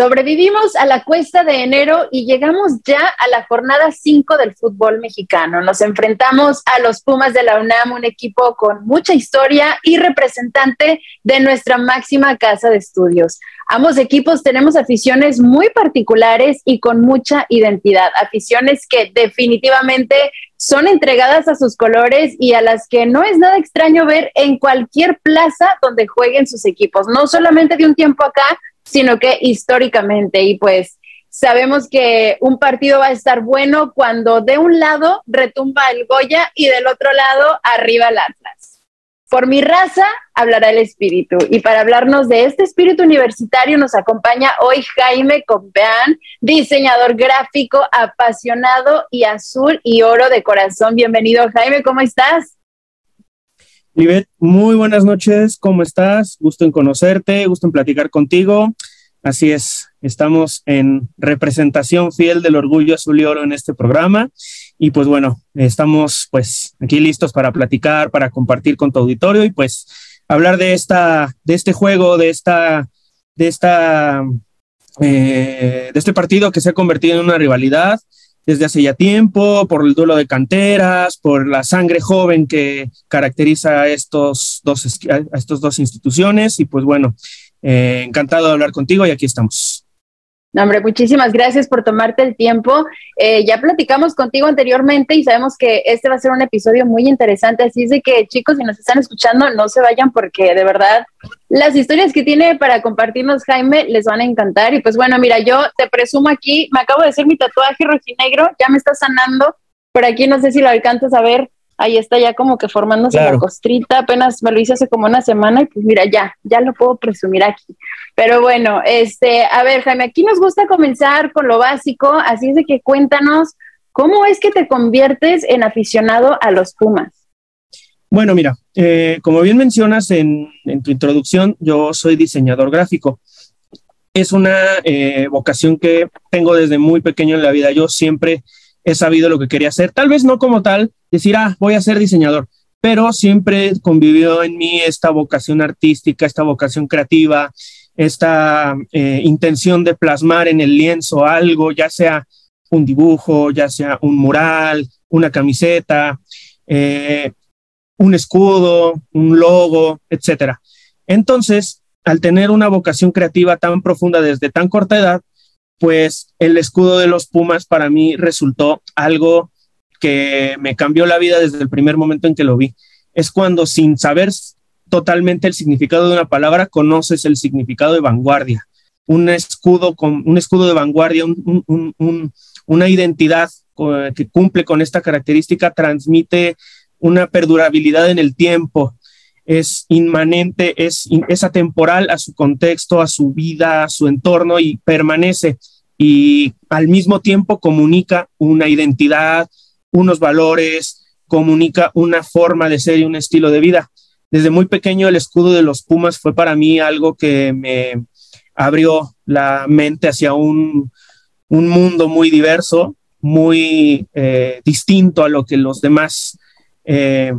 Sobrevivimos a la cuesta de enero y llegamos ya a la jornada 5 del fútbol mexicano. Nos enfrentamos a los Pumas de la UNAM, un equipo con mucha historia y representante de nuestra máxima casa de estudios. Ambos equipos tenemos aficiones muy particulares y con mucha identidad, aficiones que definitivamente son entregadas a sus colores y a las que no es nada extraño ver en cualquier plaza donde jueguen sus equipos, no solamente de un tiempo acá, sino que históricamente. Y pues sabemos que un partido va a estar bueno cuando de un lado retumba el Goya y del otro lado arriba el Atlas. Por mi raza hablará el espíritu. Y para hablarnos de este espíritu universitario nos acompaña hoy Jaime Compeán, diseñador gráfico, apasionado y azul y oro de corazón. Bienvenido Jaime, ¿cómo estás? Libet, muy buenas noches, ¿cómo estás? Gusto en conocerte, gusto en platicar contigo. Así es, estamos en representación fiel del orgullo azul y oro en este programa. Y pues bueno, estamos pues aquí listos para platicar, para compartir con tu auditorio y pues hablar de esta, de este juego, de esta, de esta, eh, de este partido que se ha convertido en una rivalidad desde hace ya tiempo, por el duelo de canteras, por la sangre joven que caracteriza a, estos dos, a estos dos instituciones. Y pues bueno, eh, encantado de hablar contigo y aquí estamos. No, hombre, muchísimas gracias por tomarte el tiempo. Eh, ya platicamos contigo anteriormente y sabemos que este va a ser un episodio muy interesante, así es de que chicos, si nos están escuchando, no se vayan porque de verdad las historias que tiene para compartirnos Jaime les van a encantar. Y pues bueno, mira, yo te presumo aquí, me acabo de hacer mi tatuaje rojinegro, ya me está sanando. Por aquí no sé si lo alcanzas a ver, ahí está ya como que formándose la costrita, apenas me lo hice hace como una semana y pues mira, ya, ya lo puedo presumir aquí. Pero bueno, este, a ver, Jaime, aquí nos gusta comenzar con lo básico, así es de que cuéntanos, ¿cómo es que te conviertes en aficionado a los Pumas? Bueno, mira, eh, como bien mencionas en, tu introducción, yo soy diseñador gráfico. Es una eh, vocación que tengo desde muy pequeño en la vida. Yo siempre he sabido lo que quería hacer. Tal vez no como tal, decir, ah, voy a ser diseñador, pero siempre convivió en mí esta vocación artística, esta vocación creativa, esta eh, intención de plasmar en el lienzo algo, ya sea un dibujo, ya sea un mural, una camiseta, eh, un escudo, un logo, etcétera. Entonces, al tener una vocación creativa tan profunda desde tan corta edad, pues el escudo de los Pumas para mí resultó algo que me cambió la vida desde el primer momento en que lo vi. Es cuando sin saber totalmente el significado de una palabra, conoces el significado de vanguardia. Un escudo, con, un escudo de vanguardia, una identidad que cumple con esta característica, transmite una perdurabilidad en el tiempo, es inmanente, es, atemporal a su contexto, a su vida, a su entorno y permanece y al mismo tiempo comunica una identidad, unos valores, comunica una forma de ser y un estilo de vida. Desde muy pequeño el escudo de los Pumas fue para mí algo que me abrió la mente hacia un, mundo muy diverso, muy eh, distinto a lo que los demás eh,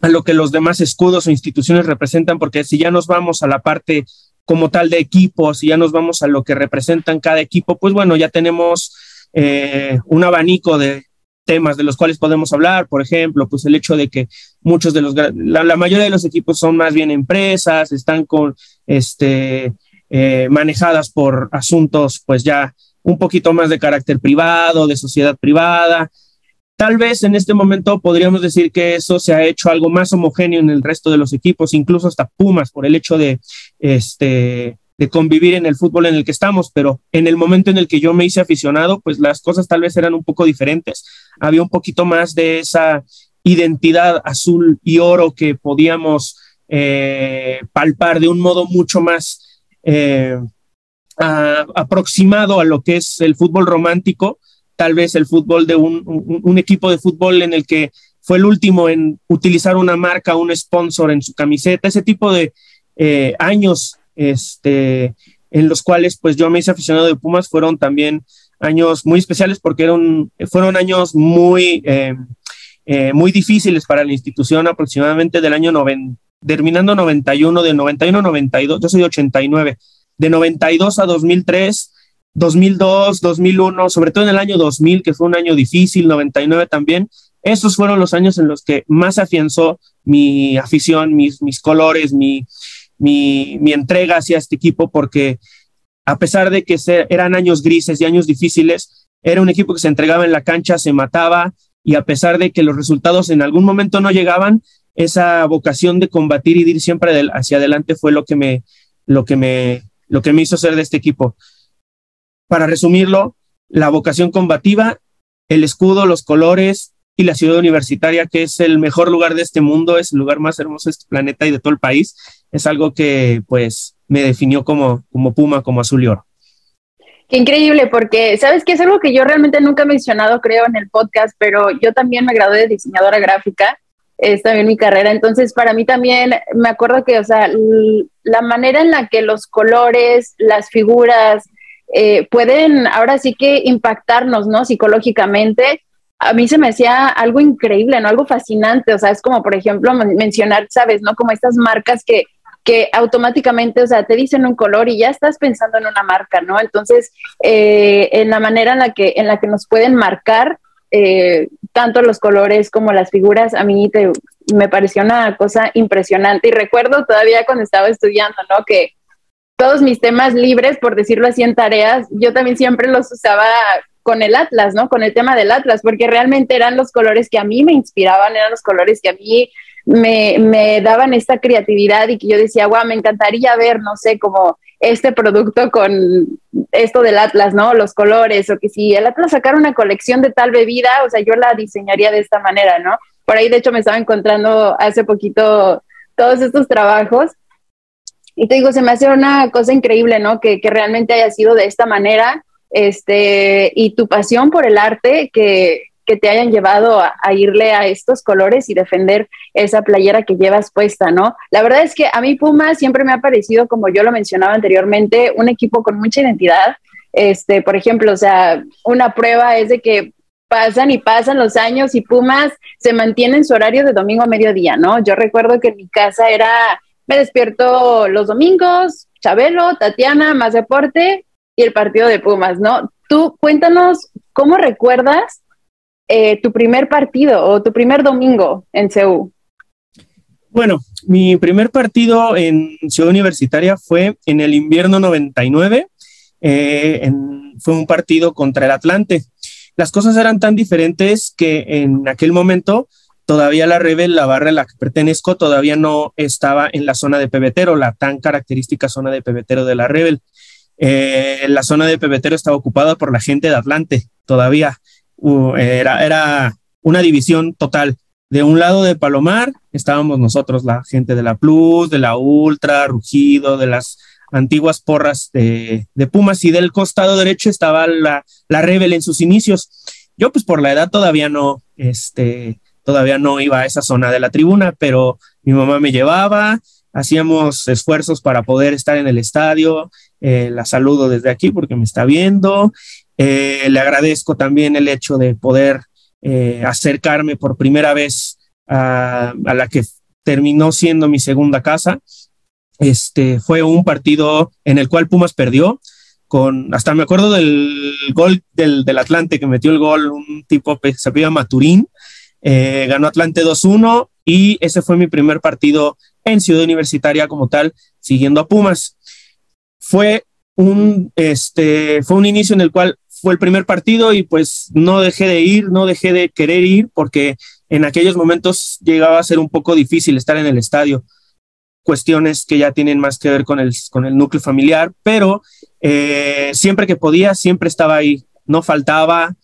a lo que los demás escudos o instituciones representan, porque si ya nos vamos a la parte como tal de equipos, si ya nos vamos a lo que representan cada equipo, pues bueno, ya tenemos eh, un abanico de temas de los cuales podemos hablar, por ejemplo, pues el hecho de que muchos de los, la, mayoría de los equipos son más bien empresas, están con, este, eh, manejadas por asuntos, pues ya un poquito más de carácter privado, de sociedad privada, Tal vez en este momento podríamos decir que eso se ha hecho algo más homogéneo en el resto de los equipos, incluso hasta Pumas, por el hecho de, este, de convivir en el fútbol en el que estamos, pero en el momento en el que yo me hice aficionado, pues las cosas tal vez eran un poco diferentes. Había un poquito más de esa identidad azul y oro que podíamos eh, palpar de un modo mucho más eh, aproximado a lo que es el fútbol romántico tal vez el fútbol de un, equipo de fútbol en el que fue el último en utilizar una marca, un sponsor en su camiseta, ese tipo de eh, años este, en los cuales pues yo me hice aficionado de Pumas fueron también años muy especiales porque eran, fueron años muy, eh, eh, muy difíciles para la institución aproximadamente del año 90, terminando 91, de 91 92, yo soy 89, de 92 a 2003, 2002, 2001, sobre todo en el año 2000, que fue un año difícil, 99 también, esos fueron los años en los que más afianzó mi afición, mis, mis colores, mi, mi, mi entrega hacia este equipo, porque a pesar de que eran años grises y años difíciles, era un equipo que se entregaba en la cancha, se mataba y a pesar de que los resultados en algún momento no llegaban, esa vocación de combatir y de ir siempre hacia adelante fue lo que me, lo que me, lo que me hizo ser de este equipo. Para resumirlo, la vocación combativa, el escudo, los colores y la ciudad universitaria, que es el mejor lugar de este mundo, es el lugar más hermoso de este planeta y de todo el país, es algo que pues me definió como, como Puma, como azul y oro. Qué increíble, porque sabes que es algo que yo realmente nunca he mencionado, creo, en el podcast, pero yo también me gradué de diseñadora gráfica, es también mi carrera, entonces para mí también me acuerdo que, o sea, la manera en la que los colores, las figuras eh, pueden ahora sí que impactarnos, ¿no? Psicológicamente, a mí se me hacía algo increíble, ¿no? Algo fascinante, o sea, es como, por ejemplo, mencionar, ¿sabes? ¿No? Como estas marcas que que automáticamente, o sea, te dicen un color y ya estás pensando en una marca, ¿no? Entonces, eh, en la manera en la que, en la que nos pueden marcar eh, tanto los colores como las figuras, a mí me pareció una cosa impresionante. Y recuerdo todavía cuando estaba estudiando, ¿no? Que todos mis temas libres, por decirlo así, en tareas, yo también siempre los usaba con el Atlas, ¿no? Con el tema del Atlas, porque realmente eran los colores que a mí me inspiraban, eran los colores que a mí me, me daban esta creatividad y que yo decía, guau, me encantaría ver, no sé, como este producto con esto del Atlas, ¿no? Los colores, o que si el Atlas sacara una colección de tal bebida, o sea, yo la diseñaría de esta manera, ¿no? Por ahí, de hecho, me estaba encontrando hace poquito todos estos trabajos. Y te digo, se me hace una cosa increíble, ¿no? Que, que realmente haya sido de esta manera, este, y tu pasión por el arte, que, que te hayan llevado a, irle a estos colores y defender esa playera que llevas puesta, ¿no? La verdad es que a mí Puma siempre me ha parecido, como yo lo mencionaba anteriormente, un equipo con mucha identidad. Este, por ejemplo, o sea, una prueba es de que pasan y pasan los años y Pumas se mantiene en su horario de domingo a mediodía, ¿no? Yo recuerdo que mi casa era, me despierto los domingos, Chabelo, Tatiana, más deporte y el partido de Pumas, ¿no? Tú cuéntanos cómo recuerdas eh, tu primer partido o tu primer domingo en CEU? Bueno, mi primer partido en Ciudad Universitaria fue en el invierno 99. Eh, fue un partido contra el Atlante. Las cosas eran tan diferentes que en aquel momento todavía la Rebel, la barra a la que pertenezco, todavía no estaba en la zona de pebetero, la tan característica zona de pebetero de la Rebel. Eh, la zona de pebetero estaba ocupada por la gente de Atlante todavía era, era una división total. De un lado de Palomar estábamos nosotros, la gente de la Plus, de la Ultra, Rugido, de las antiguas porras de, Pumas y del costado derecho estaba la, la Rebel en sus inicios. Yo pues por la edad todavía no, este, todavía no iba a esa zona de la tribuna, pero mi mamá me llevaba, hacíamos esfuerzos para poder estar en el estadio, eh, la saludo desde aquí porque me está viendo eh, le agradezco también el hecho de poder eh, acercarme por primera vez a, la que terminó siendo mi segunda casa. Este fue un partido en el cual Pumas perdió. Con, hasta me acuerdo del gol del, Atlante que metió el gol un tipo que se Maturín. Eh, ganó Atlante 2-1 y ese fue mi primer partido en Ciudad Universitaria como tal, siguiendo a Pumas. Fue un, este, fue un inicio en el cual fue el primer partido y pues no dejé de ir, no dejé de querer ir porque en aquellos momentos llegaba a ser un poco difícil estar en el estadio. Cuestiones que ya tienen más que ver con el, con el núcleo familiar, pero eh, siempre que podía, siempre estaba ahí, no faltaba.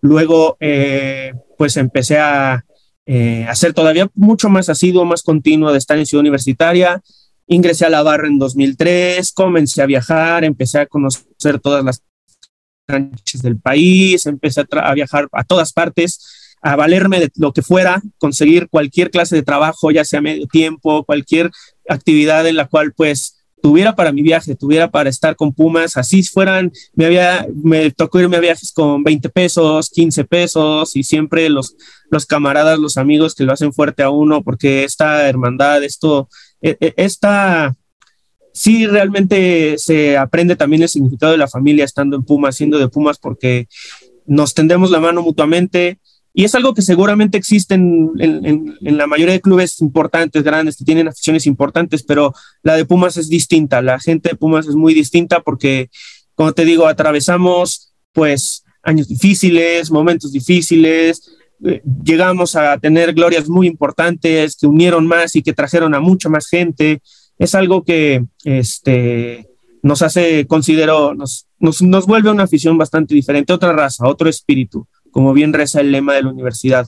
Luego, eh, pues empecé a eh, hacer todavía mucho más asiduo, más continuo de estar en Ciudad Universitaria. Ingresé a la barra en 2003, comencé a viajar, empecé a conocer todas las canchas del país, empecé a, viajar a todas partes, a valerme de lo que fuera, conseguir cualquier clase de trabajo, ya sea medio tiempo, cualquier actividad en la cual pues tuviera para mi viaje, tuviera para estar con Pumas, así fueran, me había, me tocó irme a viajes con 20 pesos, 15 pesos y siempre los, los camaradas, los amigos que lo hacen fuerte a uno, porque esta hermandad, esto, e, e, esta sí realmente se aprende también el significado de la familia estando en Pumas, siendo de Pumas, porque nos tendemos la mano mutuamente. Y es algo que seguramente existe en, en, la mayoría de clubes importantes, grandes, que tienen aficiones importantes, pero la de Pumas es distinta. La gente de Pumas es muy distinta porque, como te digo, atravesamos pues años difíciles, momentos difíciles, eh, llegamos a tener glorias muy importantes que unieron más y que trajeron a mucha más gente. Es algo que este, nos hace, considero, nos, nos, nos vuelve una afición bastante diferente, otra raza, otro espíritu, como bien reza el lema de la universidad.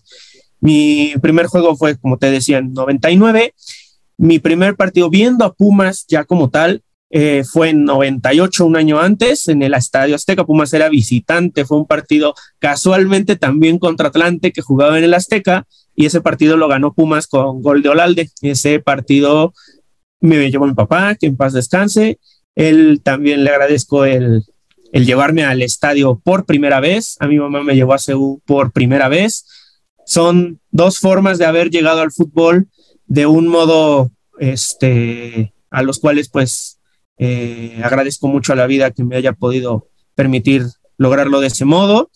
Mi primer juego fue, como te decía, en 99. Mi primer partido viendo a Pumas ya como tal eh, fue en 98, un año antes, en el Estadio Azteca. Pumas era visitante, fue un partido casualmente también contra Atlante que jugaba en el Azteca y ese partido lo ganó Pumas con gol de Olalde. Ese partido me llevó mi papá, que en paz descanse. Él también le agradezco el, el llevarme al estadio por primera vez. A mi mamá me llevó a CEU por primera vez. Son dos formas de haber llegado al fútbol de un modo este, a los cuales pues eh, agradezco mucho a la vida que me haya podido permitir lograrlo de ese modo.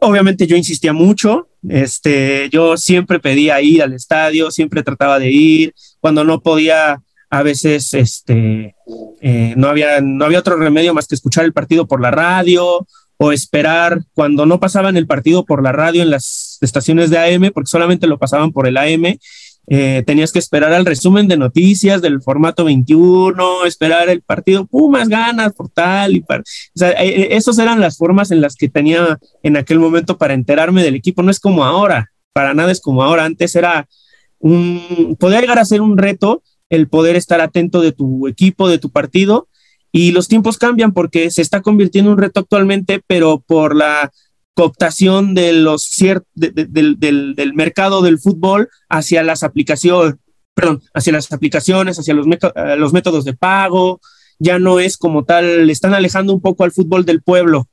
Obviamente yo insistía mucho, este, yo siempre pedía ir al estadio, siempre trataba de ir, cuando no podía, a veces este, eh, no, había, no había otro remedio más que escuchar el partido por la radio o esperar cuando no pasaban el partido por la radio en las estaciones de AM, porque solamente lo pasaban por el AM, eh, tenías que esperar al resumen de noticias del formato 21, esperar el partido Pumas ganas por tal y para, o eh, esas eran las formas en las que tenía en aquel momento para enterarme del equipo. No es como ahora, para nada es como ahora. Antes era un, podía llegar a ser un reto el poder estar atento de tu equipo, de tu partido, y los tiempos cambian porque se está convirtiendo en un reto actualmente, pero por la cooptación del, mercado del fútbol hacia las aplicaciones, perdón, hacia las aplicaciones, hacia los, eh, los métodos de pago, ya no es como tal, le están alejando un poco al fútbol del pueblo.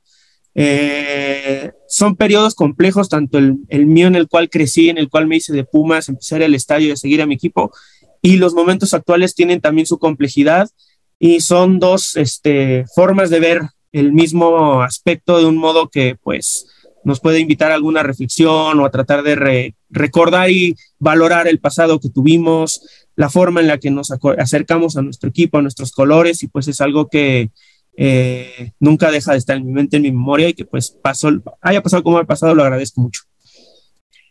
Eh, son periodos complejos, tanto el, mío en el cual crecí, en el cual me hice de Pumas, empezar el estadio y seguir a mi equipo, y los momentos actuales tienen también su complejidad y son dos este, formas de ver el mismo aspecto de un modo que pues nos puede invitar a alguna reflexión o a tratar de recordar y valorar el pasado que tuvimos, la forma en la que nos acercamos a nuestro equipo, a nuestros colores y pues es algo que eh, nunca deja de estar en mi mente, en mi memoria y que pues pasó, haya pasado como ha pasado, lo agradezco mucho.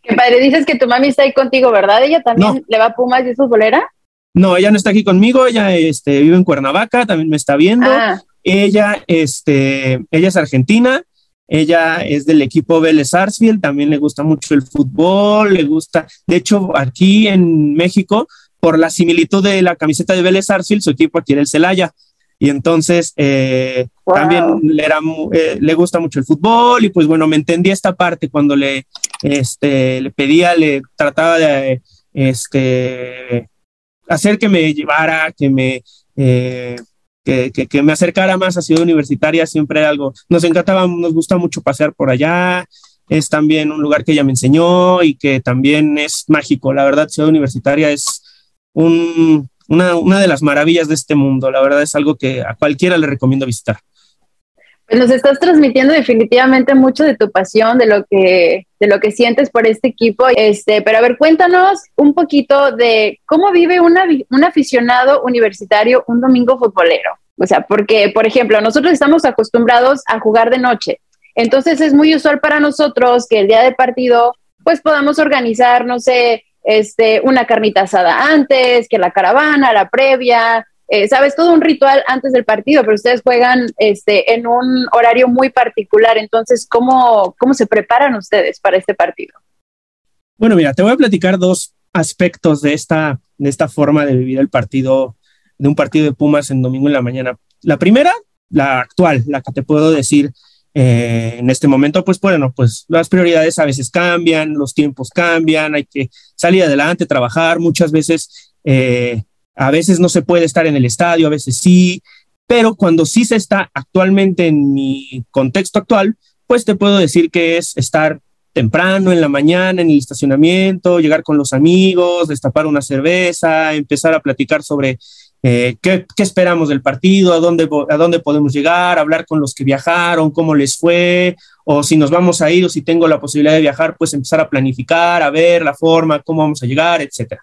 Qué padre, dices que tu mami está ahí contigo, ¿verdad? ¿Ella también le va a Pumas y es futbolera? No, ella no está aquí conmigo, ella este, vive en Cuernavaca, también me está viendo. Ah. Ella, este, ella es argentina, ella es del equipo Vélez Sarsfield, también le gusta mucho el fútbol, le gusta, de hecho, aquí en México, por la similitud de la camiseta de Vélez Sarsfield, su equipo aquí era el Celaya. Y entonces eh, también le, era, eh, le gusta mucho el fútbol y pues bueno, me entendí esta parte cuando le, este, le pedía, le trataba de este, hacer que me llevara, que me, eh, que, me acercara más a Ciudad Universitaria, siempre algo, nos encantaba, nos gusta mucho pasear por allá, es también un lugar que ella me enseñó y que también es mágico, la verdad, Ciudad Universitaria es una, una de las maravillas de este mundo, la verdad es algo que a cualquiera le recomiendo visitar. Pues nos estás transmitiendo definitivamente mucho de tu pasión, de lo que, de lo que sientes por este equipo. Este, pero a ver, cuéntanos un poquito de cómo vive una, un aficionado universitario un domingo futbolero. O sea, porque, por ejemplo, nosotros estamos acostumbrados a jugar de noche. Entonces es muy usual para nosotros que el día de partido, pues podamos organizar, no sé, este, una carnita asada antes, que la caravana, la previa, eh, sabes, todo un ritual antes del partido, pero ustedes juegan este, en un horario muy particular. Entonces, ¿cómo, ¿cómo se preparan ustedes para este partido? Bueno, mira, te voy a platicar dos aspectos de esta, de esta forma de vivir el partido, de un partido de Pumas en domingo en la mañana. La primera, la actual, la que te puedo decir eh, en este momento, pues bueno, pues las prioridades a veces cambian, los tiempos cambian, hay que salir adelante, trabajar, muchas veces eh, a veces no se puede estar en el estadio, a veces sí, pero cuando sí se está actualmente en mi contexto actual, pues te puedo decir que es estar temprano en la mañana en el estacionamiento, llegar con los amigos, destapar una cerveza, empezar a platicar sobre eh, ¿qué, esperamos del partido, a dónde, a dónde podemos llegar, hablar con los que viajaron, cómo les fue, o si nos vamos a ir o si tengo la posibilidad de viajar, pues empezar a planificar, a ver la forma, cómo vamos a llegar, etcétera.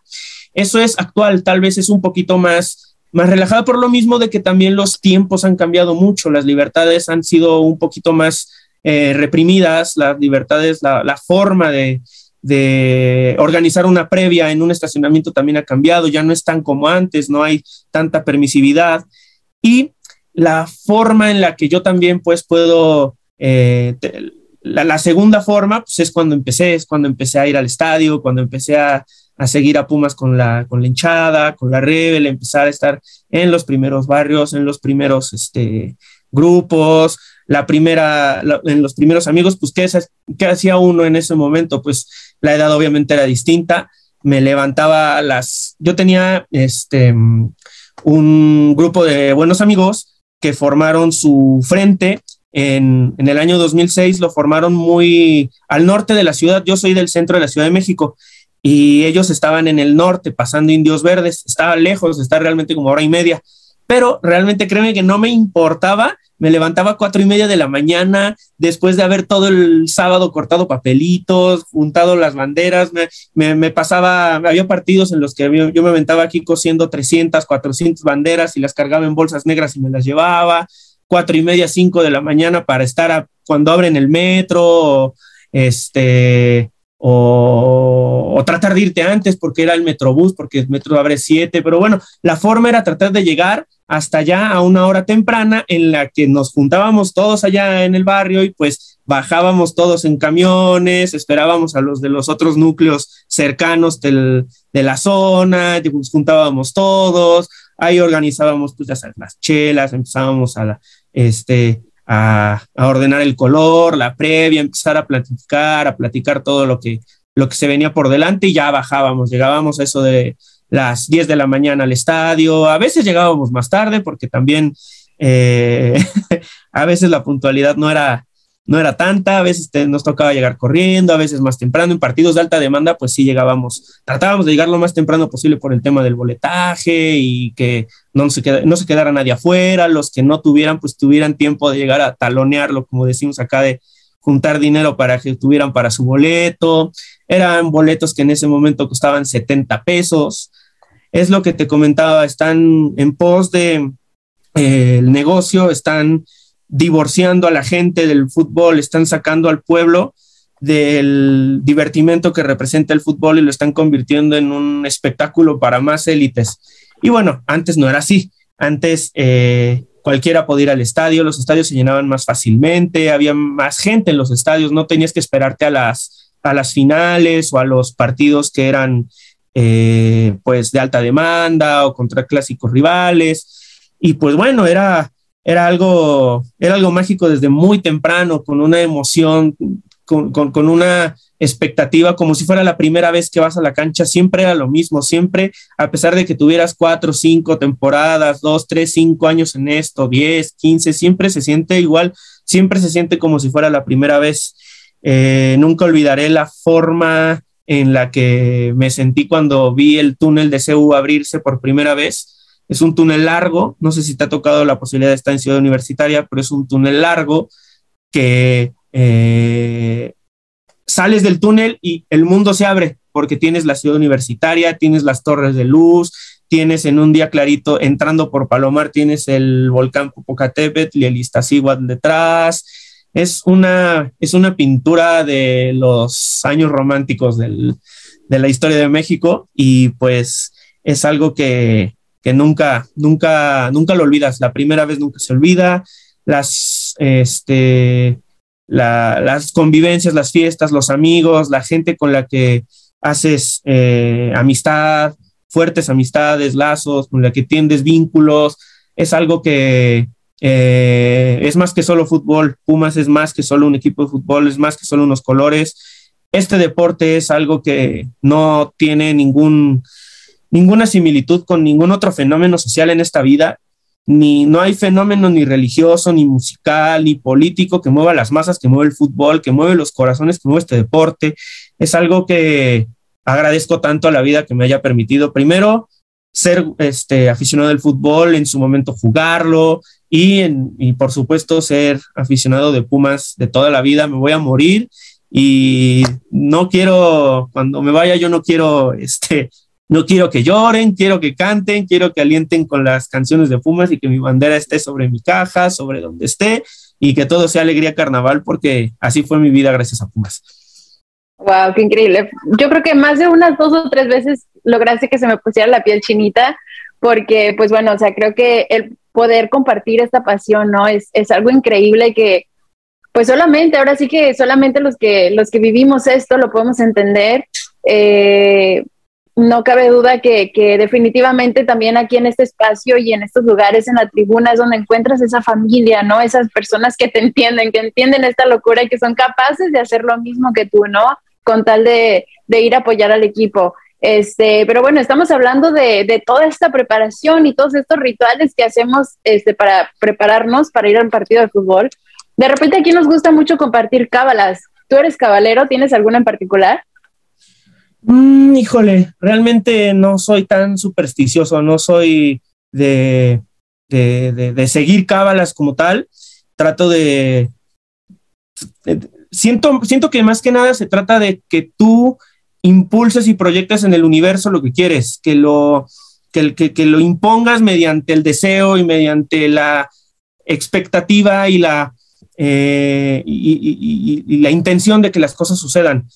Eso es actual, tal vez es un poquito más, más relajado por lo mismo de que también los tiempos han cambiado mucho, las libertades han sido un poquito más eh, reprimidas, las libertades, la forma de, de organizar una previa en un estacionamiento también ha cambiado, ya no es tan como antes, no hay tanta permisividad. Y la forma en la que yo también pues puedo, eh, la, segunda forma pues es cuando empecé, es cuando empecé a ir al estadio, cuando empecé a, seguir a Pumas con la, con la hinchada, con la Rebel, empezar a estar en los primeros barrios, en los primeros este, grupos, la primera, en los primeros amigos, pues ¿qué, ¿qué hacía uno en ese momento? Pues la edad obviamente era distinta, me levantaba las, yo tenía este, un grupo de buenos amigos que formaron su frente en, en, el año 2006, lo formaron muy al norte de la ciudad, yo soy del centro de la Ciudad de México y ellos estaban en el norte pasando indios verdes, estaba lejos, está realmente como hora y media, pero realmente créeme que no me importaba. Me levantaba a cuatro y media de la mañana después de haber todo el sábado cortado papelitos, juntado las banderas, me, pasaba, había partidos en los que yo, me aventaba aquí cosiendo 300, 400 banderas y las cargaba en bolsas negras y me las llevaba, cuatro y media, cinco de la mañana para estar cuando abren el metro, este, o, tratar de irte antes porque era el Metrobús, porque el metro abre siete, pero bueno, la forma era tratar de llegar hasta allá a una hora temprana en la que nos juntábamos todos allá en el barrio y pues bajábamos todos en camiones, esperábamos a los de los otros núcleos cercanos del, de la zona, nos juntábamos todos, ahí organizábamos pues ya sabes, las chelas, empezábamos a, este, a, ordenar el color, la previa, empezar a platicar, a platicar todo lo que, lo que se venía por delante y ya bajábamos, llegábamos a eso de las 10 de la mañana al estadio, a veces llegábamos más tarde porque también eh, a veces la puntualidad no era, no era tanta, a veces nos tocaba llegar corriendo, a veces más temprano, en partidos de alta demanda pues sí llegábamos, tratábamos de llegar lo más temprano posible por el tema del boletaje y que no se, no se quedara nadie afuera, los que no tuvieran pues tuvieran tiempo de llegar a talonearlo, como decimos acá, de juntar dinero para que tuvieran para su boleto, eran boletos que en ese momento costaban 70 pesos, es lo que te comentaba, están en pos de eh, el negocio, están divorciando a la gente del fútbol, están sacando al pueblo del divertimento que representa el fútbol y lo están convirtiendo en un espectáculo para más élites. Y bueno, antes no era así. Antes eh, cualquiera podía ir al estadio, los estadios se llenaban más fácilmente, había más gente en los estadios, no tenías que esperarte a las, a las finales o a los partidos que eran eh, pues de alta demanda o contra clásicos rivales. Y pues bueno, era, era, algo, era algo mágico desde muy temprano, con una emoción, con, una expectativa como si fuera la primera vez que vas a la cancha, siempre era lo mismo, siempre, a pesar de que tuvieras cuatro, cinco temporadas, dos, tres, cinco años en esto, diez, quince, siempre se siente igual, siempre se siente como si fuera la primera vez. Eh, nunca olvidaré la forma en la que me sentí cuando vi el túnel de CEU abrirse por primera vez. Es un túnel largo, no sé si te ha tocado la posibilidad de estar en Ciudad Universitaria, pero es un túnel largo que eh, sales del túnel y el mundo se abre porque tienes la ciudad universitaria, tienes las torres de luz, tienes en un día clarito entrando por Palomar, tienes el volcán Popocatépetl y el Iztaccíhuatl detrás, es una, es una pintura de los años románticos de la historia de México y pues es algo que, nunca, nunca, nunca lo olvidas. La primera vez nunca se olvida. Las, este, las convivencias, las fiestas, los amigos, la gente con la que haces eh, amistad, fuertes amistades, lazos, con la que tiendes vínculos, es algo que, eh, es más que solo fútbol, Pumas es más que solo un equipo de fútbol, es más que solo unos colores. Este deporte es algo que no tiene ningún, ninguna similitud con ningún otro fenómeno social en esta vida. Ni, no hay fenómeno ni religioso, ni musical, ni político que mueva las masas, que mueva el fútbol, que mueve los corazones, que mueve este deporte. Es algo que agradezco tanto a la vida que me haya permitido, primero, ser este, aficionado del fútbol, en su momento jugarlo y, por supuesto ser aficionado de Pumas de toda la vida. Me voy a morir y no quiero, cuando me vaya, yo no quiero, este, no quiero que lloren, quiero que canten, quiero que alienten con las canciones de Pumas y que mi bandera esté sobre mi caja, sobre donde esté y que todo sea alegría carnaval porque así fue mi vida gracias a Pumas. Wow, qué increíble. Yo creo que más de unas dos o tres veces lograste que se me pusiera la piel chinita porque, pues bueno, o sea, creo que el poder compartir esta pasión, ¿no? Es, es algo increíble que, pues solamente, ahora sí que solamente los que, los que vivimos esto lo podemos entender. Eh, no cabe duda que, que, definitivamente también aquí en este espacio y en estos lugares, en la tribuna, es donde encuentras esa familia, ¿no? Esas personas que te entienden, que entienden esta locura y que son capaces de hacer lo mismo que tú, ¿no? Con tal de, de ir a apoyar al equipo. Este, pero bueno, estamos hablando de, de, toda esta preparación y todos estos rituales que hacemos este, para prepararnos para ir al partido de fútbol. De repente aquí nos gusta mucho compartir cábalas. ¿Tú eres cabalero? ¿Tienes alguna en particular? Mm, híjole, realmente no soy tan supersticioso, no soy de, de, de, seguir cábalas como tal. Trato de, siento, siento que más que nada se trata de que tú impulses y proyectes en el universo lo que quieres, que lo, que, lo impongas mediante el deseo y mediante la expectativa y la eh, y, la intención de que las cosas sucedan.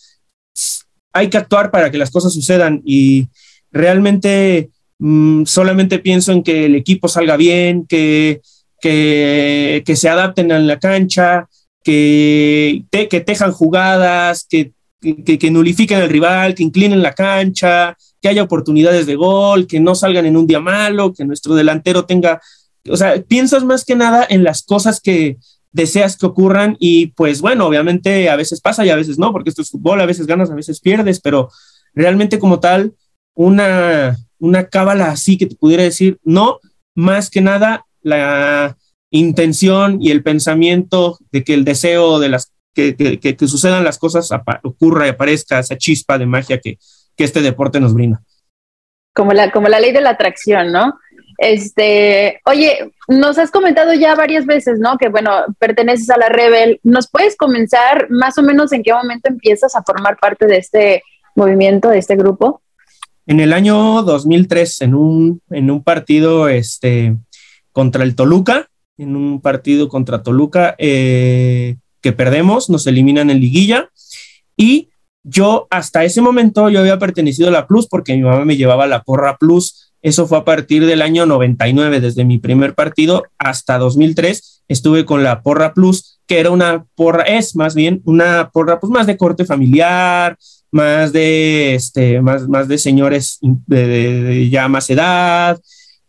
Hay que actuar para que las cosas sucedan y realmente mmm, solamente pienso en que el equipo salga bien, que, que, se adapten en la cancha, que, te, que tejan jugadas, que, que nulifiquen al rival, que inclinen la cancha, que haya oportunidades de gol, que no salgan en un día malo, que nuestro delantero tenga, o sea, piensas más que nada en las cosas que, deseas que ocurran y pues bueno, obviamente a veces pasa y a veces no, porque esto es fútbol, a veces ganas, a veces pierdes, pero realmente como tal, una, una cábala así que te pudiera decir, no, más que nada la intención y el pensamiento de que el deseo de las que, que, que, sucedan las cosas ocurra y aparezca esa chispa de magia que, que este deporte nos brinda. Como la, como la ley de la atracción, ¿no? Este, oye, nos has comentado ya varias veces, ¿no? Que bueno, perteneces a la Rebel. ¿Nos puedes comenzar más o menos en qué momento empiezas a formar parte de este movimiento, de este grupo? En el año 2003, en un, en un partido este, contra el Toluca, en un partido contra Toluca eh, que perdemos, nos eliminan en liguilla y yo hasta ese momento yo había pertenecido a la Plus porque mi mamá me llevaba la porra Plus eso fue a partir del año 99, desde mi primer partido hasta 2003. Estuve con la Porra Plus, que era una porra, es más bien una porra pues más de corte familiar, más de, este, más, más de señores de, ya más edad.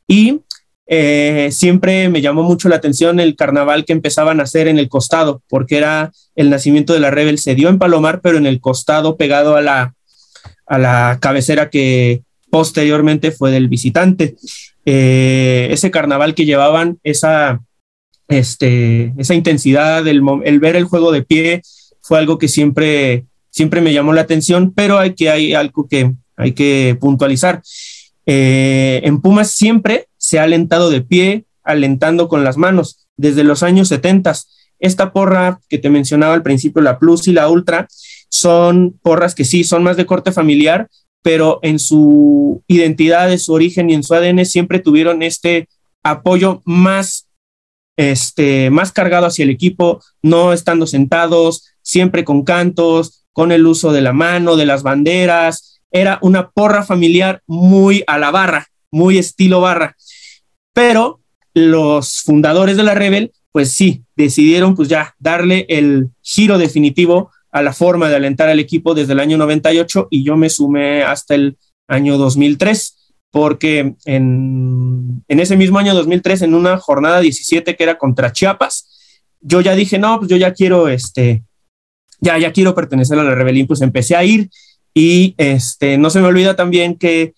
Y eh, siempre me llamó mucho la atención el carnaval que empezaban a hacer en el costado, porque era el nacimiento de la Rebel, se dio en Palomar, pero en el costado pegado a la, a la cabecera que, posteriormente fue del visitante. Eh, ese carnaval que llevaban, esa, este, esa intensidad, el, ver el juego de pie, fue algo que siempre, siempre me llamó la atención, pero hay, que, hay algo que hay que puntualizar. Eh, en Pumas siempre se ha alentado de pie, alentando con las manos, desde los años 70. Esta porra que te mencionaba al principio, la Plus y la Ultra, son porras que sí, son más de corte familiar, pero en su identidad, en su origen y en su ADN siempre tuvieron este apoyo más, este, más cargado hacia el equipo, no estando sentados, siempre con cantos, con el uso de la mano, de las banderas. Era una porra familiar muy a la barra, muy estilo barra. Pero los fundadores de la Rebel, pues sí, decidieron pues ya darle el giro definitivo a la forma de alentar al equipo desde el año 98 y yo me sumé hasta el año 2003 porque en, en, ese mismo año 2003, en una jornada 17 que era contra Chiapas, yo ya dije, no, pues yo ya quiero, este, ya, ya quiero pertenecer a la rebelión, pues empecé a ir y este, no se me olvida también que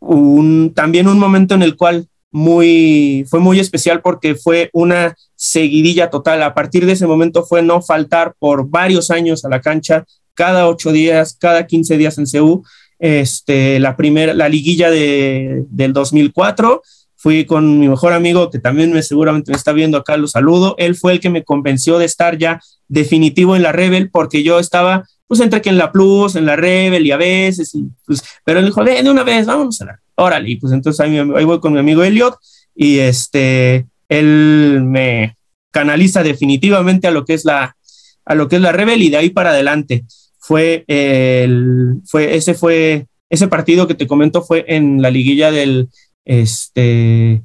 un, también un momento en el cual muy, fue muy especial porque fue una seguidilla total. A partir de ese momento fue no faltar por varios años a la cancha, cada ocho días, cada quince días en CEU. este, la primera, la liguilla de, del 2004. Fui con mi mejor amigo, que también me seguramente me está viendo acá, lo saludo. Él fue el que me convenció de estar ya definitivo en la Rebel, porque yo estaba, pues, entre que en la Plus, en la Rebel y a veces, y, pues, pero él dijo, de, de una vez, vámonos a la. Órale, pues entonces ahí, ahí voy con mi amigo Elliot, y este, él me canaliza definitivamente a lo que es la, a lo que es la Rebel y de ahí para adelante. Fue el, fue, ese fue, ese partido que te comento fue en la liguilla del, este,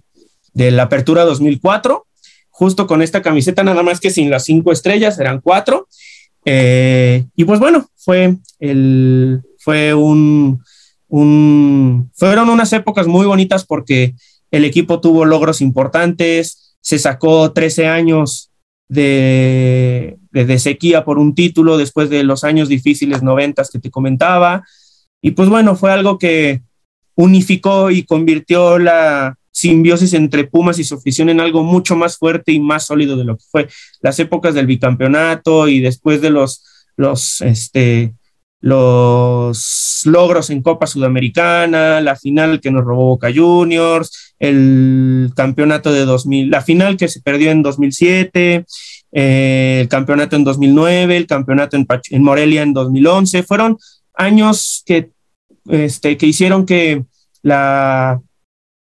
de la apertura 2004, justo con esta camiseta, nada más que sin las cinco estrellas, eran cuatro. Eh, y pues bueno, fue el, fue un, fueron unas épocas muy bonitas porque el equipo tuvo logros importantes, se sacó 13 años de, de, sequía por un título después de los años difíciles noventas que te comentaba. Y pues bueno, fue algo que unificó y convirtió la simbiosis entre Pumas y su afición en algo mucho más fuerte y más sólido de lo que fue las épocas del bicampeonato y después de los, los, este, los logros en Copa Sudamericana, la final que nos robó Boca Juniors, el campeonato de 2000, la final que se perdió en 2007, eh, el campeonato en 2009, el campeonato en, en, Morelia en 2011. Fueron años que, este, que hicieron que la,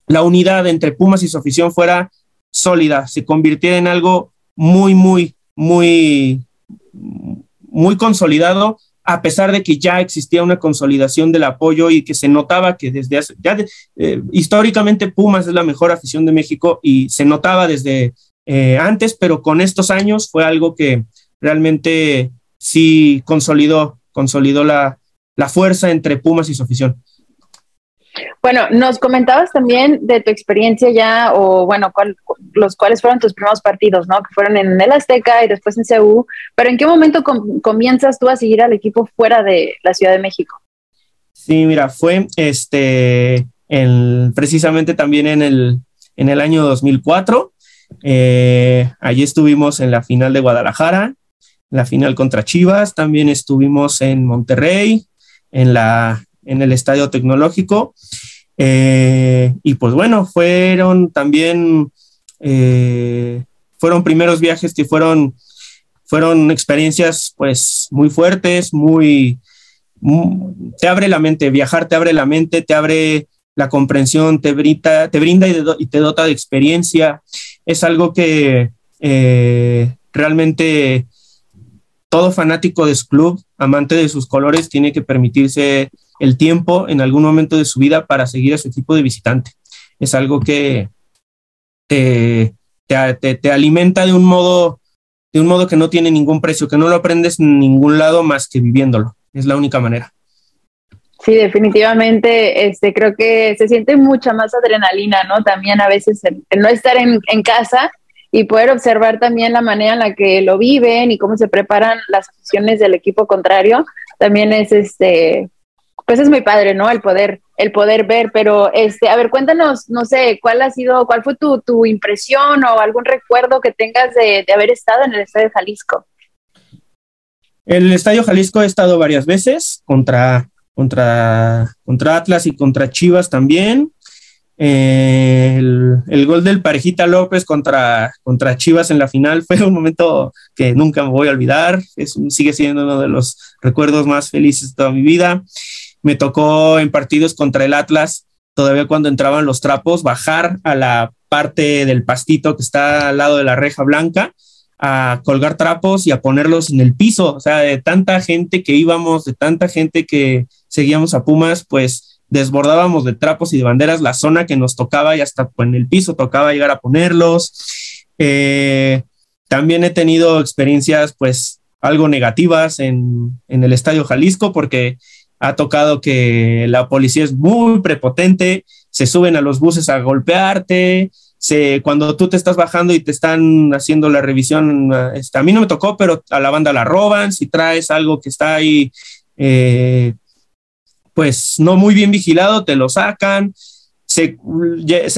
la unidad entre Pumas y su afición fuera sólida, se convirtiera en algo muy, muy, muy, muy consolidado a pesar de que ya existía una consolidación del apoyo y que se notaba que desde hace, ya eh, históricamente Pumas es la mejor afición de México y se notaba desde eh, antes, pero con estos años fue algo que realmente sí consolidó, consolidó la, la fuerza entre Pumas y su afición. Bueno, nos comentabas también de tu experiencia ya, o bueno, los cuales fueron tus primeros partidos, ¿no? Que fueron en el Azteca y después en CU, pero ¿en qué momento comienzas tú a seguir al equipo fuera de la Ciudad de México? Sí, mira, fue este, el, precisamente también en el, en el año 2004. Eh, allí estuvimos en la final de Guadalajara, la final contra Chivas, también estuvimos en Monterrey, en la en el Estadio Tecnológico. Eh, y pues bueno, fueron también, eh, fueron primeros viajes que fueron, fueron experiencias pues muy fuertes, muy, te abre la mente, viajar te abre la mente, te abre la comprensión, te brinda, te brinda y, te dota de experiencia. Es algo que eh, realmente todo fanático de su club, amante de sus colores, tiene que permitirse el tiempo en algún momento de su vida para seguir a su equipo de visitante. Es algo que te, te, alimenta de un modo de un modo que no tiene ningún precio, que no lo aprendes en ningún lado más que viviéndolo. Es la única manera. Sí, definitivamente, este, creo que se siente mucha más adrenalina, ¿no? También a veces el, no estar en, en, casa y poder observar también la manera en la que lo viven y cómo se preparan las aficiones del equipo contrario, también es este, pues es muy padre, ¿no? El poder, el poder ver, pero este, a ver, cuéntanos, no sé, cuál ha sido, cuál fue tu, tu impresión o algún recuerdo que tengas de, haber estado en el Estadio Jalisco. El Estadio Jalisco he estado varias veces contra, contra, contra Atlas y contra Chivas también. el, el, gol del Parejita López contra, contra Chivas en la final fue un momento que nunca me voy a olvidar. Es, sigue siendo uno de los recuerdos más felices de toda mi vida. Me tocó en partidos contra el Atlas, todavía cuando entraban los trapos, bajar a la parte del pastito que está al lado de la reja blanca, a colgar trapos y a ponerlos en el piso. O sea, de tanta gente que íbamos, de tanta gente que seguíamos a Pumas, pues desbordábamos de trapos y de banderas la zona que nos tocaba y hasta en el piso tocaba llegar a ponerlos. Eh, también he tenido experiencias pues algo negativas en, en el Estadio Jalisco porque ha tocado que la policía es muy prepotente, se suben a los buses a golpearte, se, cuando tú te estás bajando y te están haciendo la revisión, este, a mí no me tocó, pero a la banda la roban, si traes algo que está ahí, eh, pues no muy bien vigilado, te lo sacan, se,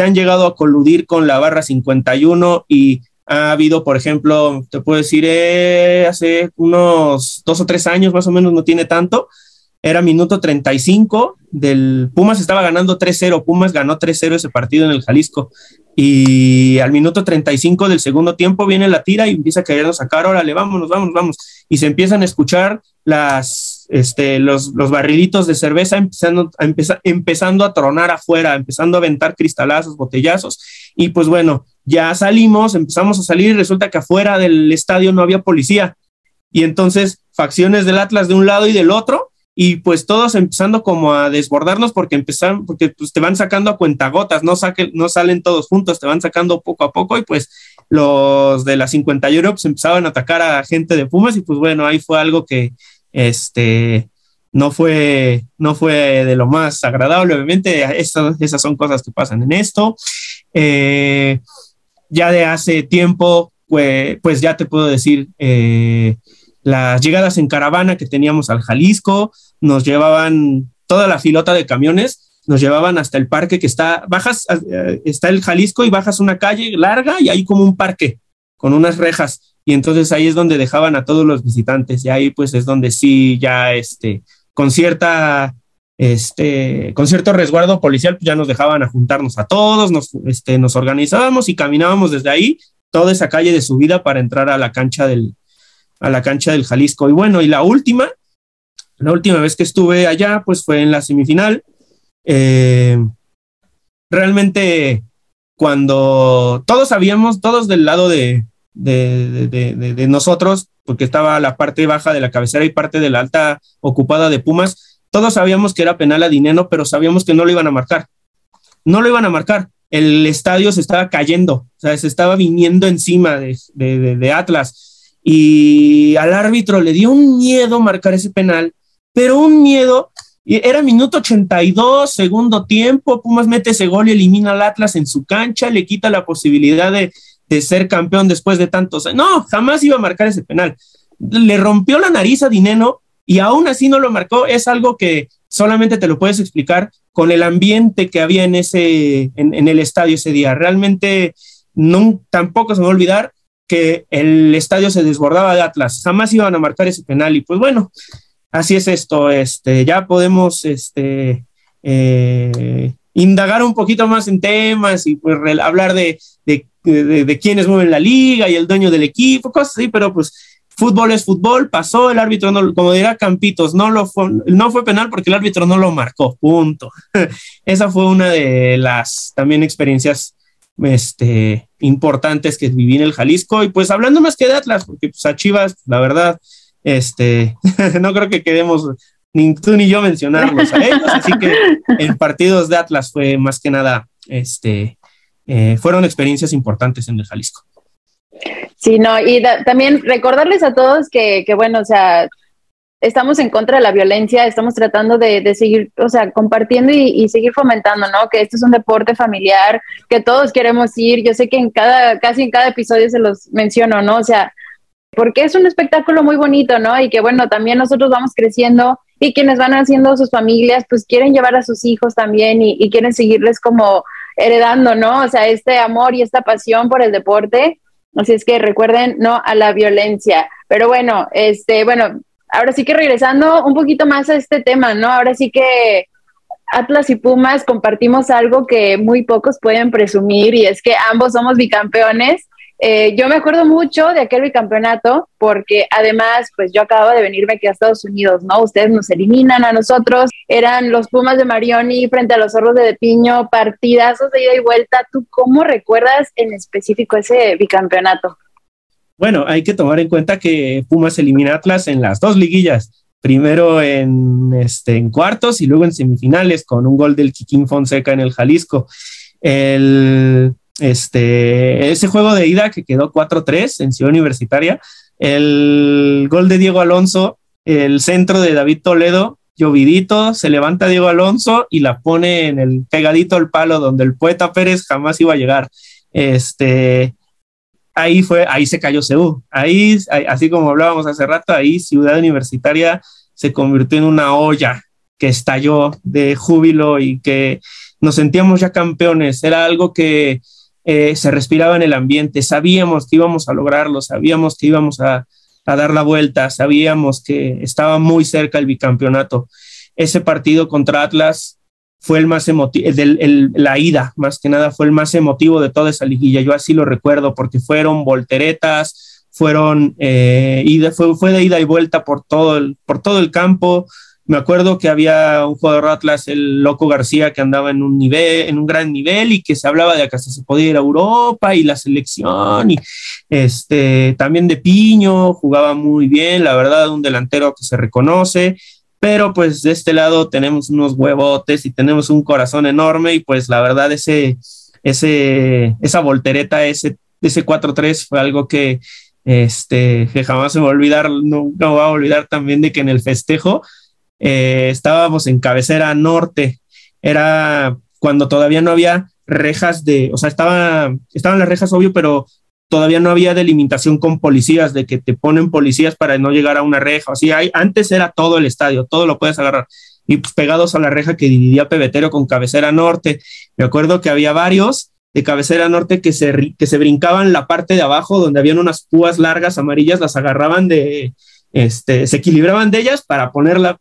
han llegado a coludir con la barra 51 y ha habido, por ejemplo, te puedo decir, eh, hace unos dos o tres años más o menos, no tiene tanto, era minuto 35 del Pumas estaba ganando 3-0, Pumas ganó 3-0 ese partido en el Jalisco y al minuto 35 del segundo tiempo viene la tira y empieza a querernos sacar, órale, vámonos, vámonos, vamos. Y se empiezan a escuchar las, este, los, los barrilitos de cerveza empezando a, empezando a tronar afuera, empezando a aventar cristalazos, botellazos. Y pues bueno, ya salimos, empezamos a salir resulta que afuera del estadio no había policía. Y entonces facciones del Atlas de un lado y del otro y pues todos empezando como a desbordarnos porque empezaron, porque pues te van sacando a cuentagotas, no, saquen, no salen todos juntos, te van sacando poco a poco y pues los de la 51 pues empezaban a atacar a gente de Pumas y pues bueno, ahí fue algo que este no fue, no fue de lo más agradable, obviamente, esas, esas son cosas que pasan en esto. Eh, ya de hace tiempo, pues, pues ya te puedo decir, eh, las llegadas en caravana que teníamos al Jalisco, nos llevaban toda la filota de camiones, nos llevaban hasta el parque que está, bajas, eh, está el Jalisco y bajas una calle larga y hay como un parque con unas rejas. Y entonces ahí es donde dejaban a todos los visitantes y ahí pues es donde sí ya este con cierta este con cierto resguardo policial pues ya nos dejaban a juntarnos a todos nos este nos organizábamos y caminábamos desde ahí toda esa calle de subida para entrar a la cancha del a la cancha del Jalisco. Y bueno, y la última, la última vez que estuve allá, pues fue en la semifinal. Eh, realmente, cuando todos sabíamos, todos del lado de, de, nosotros, porque estaba la parte baja de la cabecera y parte de la alta ocupada de Pumas, todos sabíamos que era penal a Dinero, pero sabíamos que no lo iban a marcar. No lo iban a marcar. El estadio se estaba cayendo, o sea, se estaba viniendo encima de Atlas y al árbitro le dio un miedo marcar ese penal, pero un miedo, era minuto 82, segundo tiempo, Pumas mete ese gol y elimina al Atlas en su cancha, le quita la posibilidad de, ser campeón después de tantos años. No, jamás iba a marcar ese penal. Le rompió la nariz a Dineno y aún así no lo marcó. Es algo que solamente te lo puedes explicar con el ambiente que había en ese, en, el estadio ese día. Realmente no, tampoco se me va a olvidar que el estadio se desbordaba de Atlas, jamás iban a marcar ese penal y pues bueno, así es esto, este, ya podemos este, eh, indagar un poquito más en temas y pues hablar de, de, de, quiénes mueven la liga y el dueño del equipo, cosas así, pero pues fútbol es fútbol, pasó el árbitro, como dirá Campitos, no, lo fue, no fue penal porque el árbitro no lo marcó, punto. Esa fue una de las también experiencias este, importantes que viví en el Jalisco. Y pues hablando más que de Atlas, porque pues a Chivas, la verdad, este, no creo que quedemos ni tú ni yo mencionarlos a ellos, así que en partidos de Atlas fue más que nada, este, eh, fueron experiencias importantes en el Jalisco. Sí, no, y también recordarles a todos que, que, bueno, o sea, estamos en contra de la violencia, estamos tratando de, seguir, o sea, compartiendo y, seguir fomentando, ¿no? Que esto es un deporte familiar, que todos queremos ir. Yo sé que en cada, casi en cada episodio se los menciono, ¿no? O sea, porque es un espectáculo muy bonito, ¿no? Y que bueno, también nosotros vamos creciendo y quienes van haciendo sus familias, pues quieren llevar a sus hijos también y, y quieren seguirles como heredando, ¿no? O sea, este amor y esta pasión por el deporte. Así es que recuerden, no a la violencia. Pero bueno, este, bueno, ahora sí que regresando un poquito más a este tema, ¿no? Ahora sí que Atlas y Pumas compartimos algo que muy pocos pueden presumir y es que ambos somos bicampeones. Eh, yo me acuerdo mucho de aquel bicampeonato porque además, pues yo acabo de venirme aquí a Estados Unidos, ¿no? Ustedes nos eliminan a nosotros, eran los Pumas de Marioni frente a los Zorros de, de Piño, partidazos de ida y vuelta. ¿Tú cómo recuerdas en específico ese bicampeonato? Bueno, hay que tomar en cuenta que Pumas elimina Atlas en las dos liguillas, primero en, este, en cuartos y luego en semifinales con un gol del Kikín Fonseca en el Jalisco. El, este, ese juego de ida que quedó 4-3 en Ciudad Universitaria, el gol de Diego Alonso, el centro de David Toledo, llovidito, se levanta Diego Alonso y la pone en el pegadito al palo donde el poeta Pérez jamás iba a llegar. Este, ahí fue, ahí se cayó Seúl. Ahí, así como hablábamos hace rato, ahí Ciudad Universitaria se convirtió en una olla que estalló de júbilo y que nos sentíamos ya campeones. Era algo que eh, se respiraba en el ambiente. Sabíamos que íbamos a lograrlo, sabíamos que íbamos a, a dar la vuelta, sabíamos que estaba muy cerca el bicampeonato. ese partido contra Atlas fue el más emotivo, la ida, más que nada, fue el más emotivo de toda esa liguilla. Yo así lo recuerdo, porque fueron volteretas, fueron, eh, fue, fue, de ida y vuelta por todo el, por todo el campo. Me acuerdo que había un jugador Atlas, el Loco García, que andaba en un nivel, en un gran nivel y que se hablaba de que hasta se podía ir a Europa y la selección y este también de Piño, jugaba muy bien, la verdad, un delantero que se reconoce pero pues de este lado tenemos unos huevotes y tenemos un corazón enorme y pues la verdad ese, ese, esa voltereta, ese, ese 4-3 fue algo que, este, que jamás se me va a olvidar, nunca me voy a olvidar también de que en el festejo eh, estábamos en cabecera norte, era cuando todavía no había rejas de, o sea, estaba, estaban las rejas obvio, pero todavía no había delimitación con policías, de que te ponen policías para no llegar a una reja. Así, hay, antes era todo el estadio, todo lo puedes agarrar. Y pues, pegados a la reja que dividía Pebetero con cabecera norte. Me acuerdo que había varios de cabecera norte que se, que se brincaban la parte de abajo donde habían unas púas largas amarillas, las agarraban de, este, se equilibraban de ellas para poner la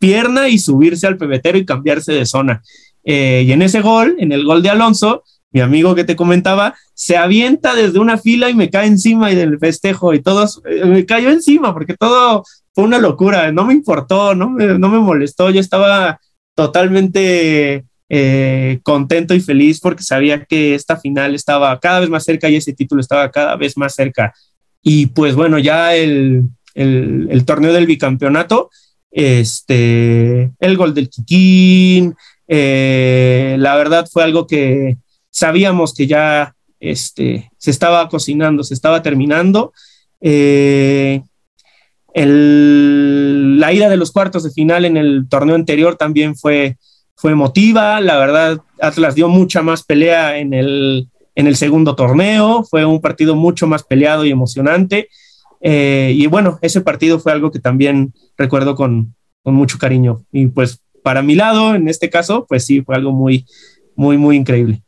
pierna y subirse al pebetero y cambiarse de zona. Eh, y en ese gol, en el gol de Alonso, mi amigo que te comentaba, se avienta desde una fila y me cae encima y del festejo y todo, eh, me cayó encima porque todo fue una locura, no me importó, no me, no me molestó, yo estaba totalmente eh, contento y feliz porque sabía que esta final estaba cada vez más cerca y ese título estaba cada vez más cerca. Y pues bueno, ya el, el, torneo del bicampeonato, este, el gol del Chiquín, eh, la verdad fue algo que, sabíamos que ya este, se estaba cocinando, se estaba terminando. Eh, la ida de los cuartos de final en el torneo anterior también fue, emotiva. La verdad, Atlas dio mucha más pelea en el, en el segundo torneo. Fue un partido mucho más peleado y emocionante. Eh, y bueno, ese partido fue algo que también recuerdo con, con mucho cariño. Y pues para mi lado, en este caso, pues sí, fue algo muy, muy, muy increíble.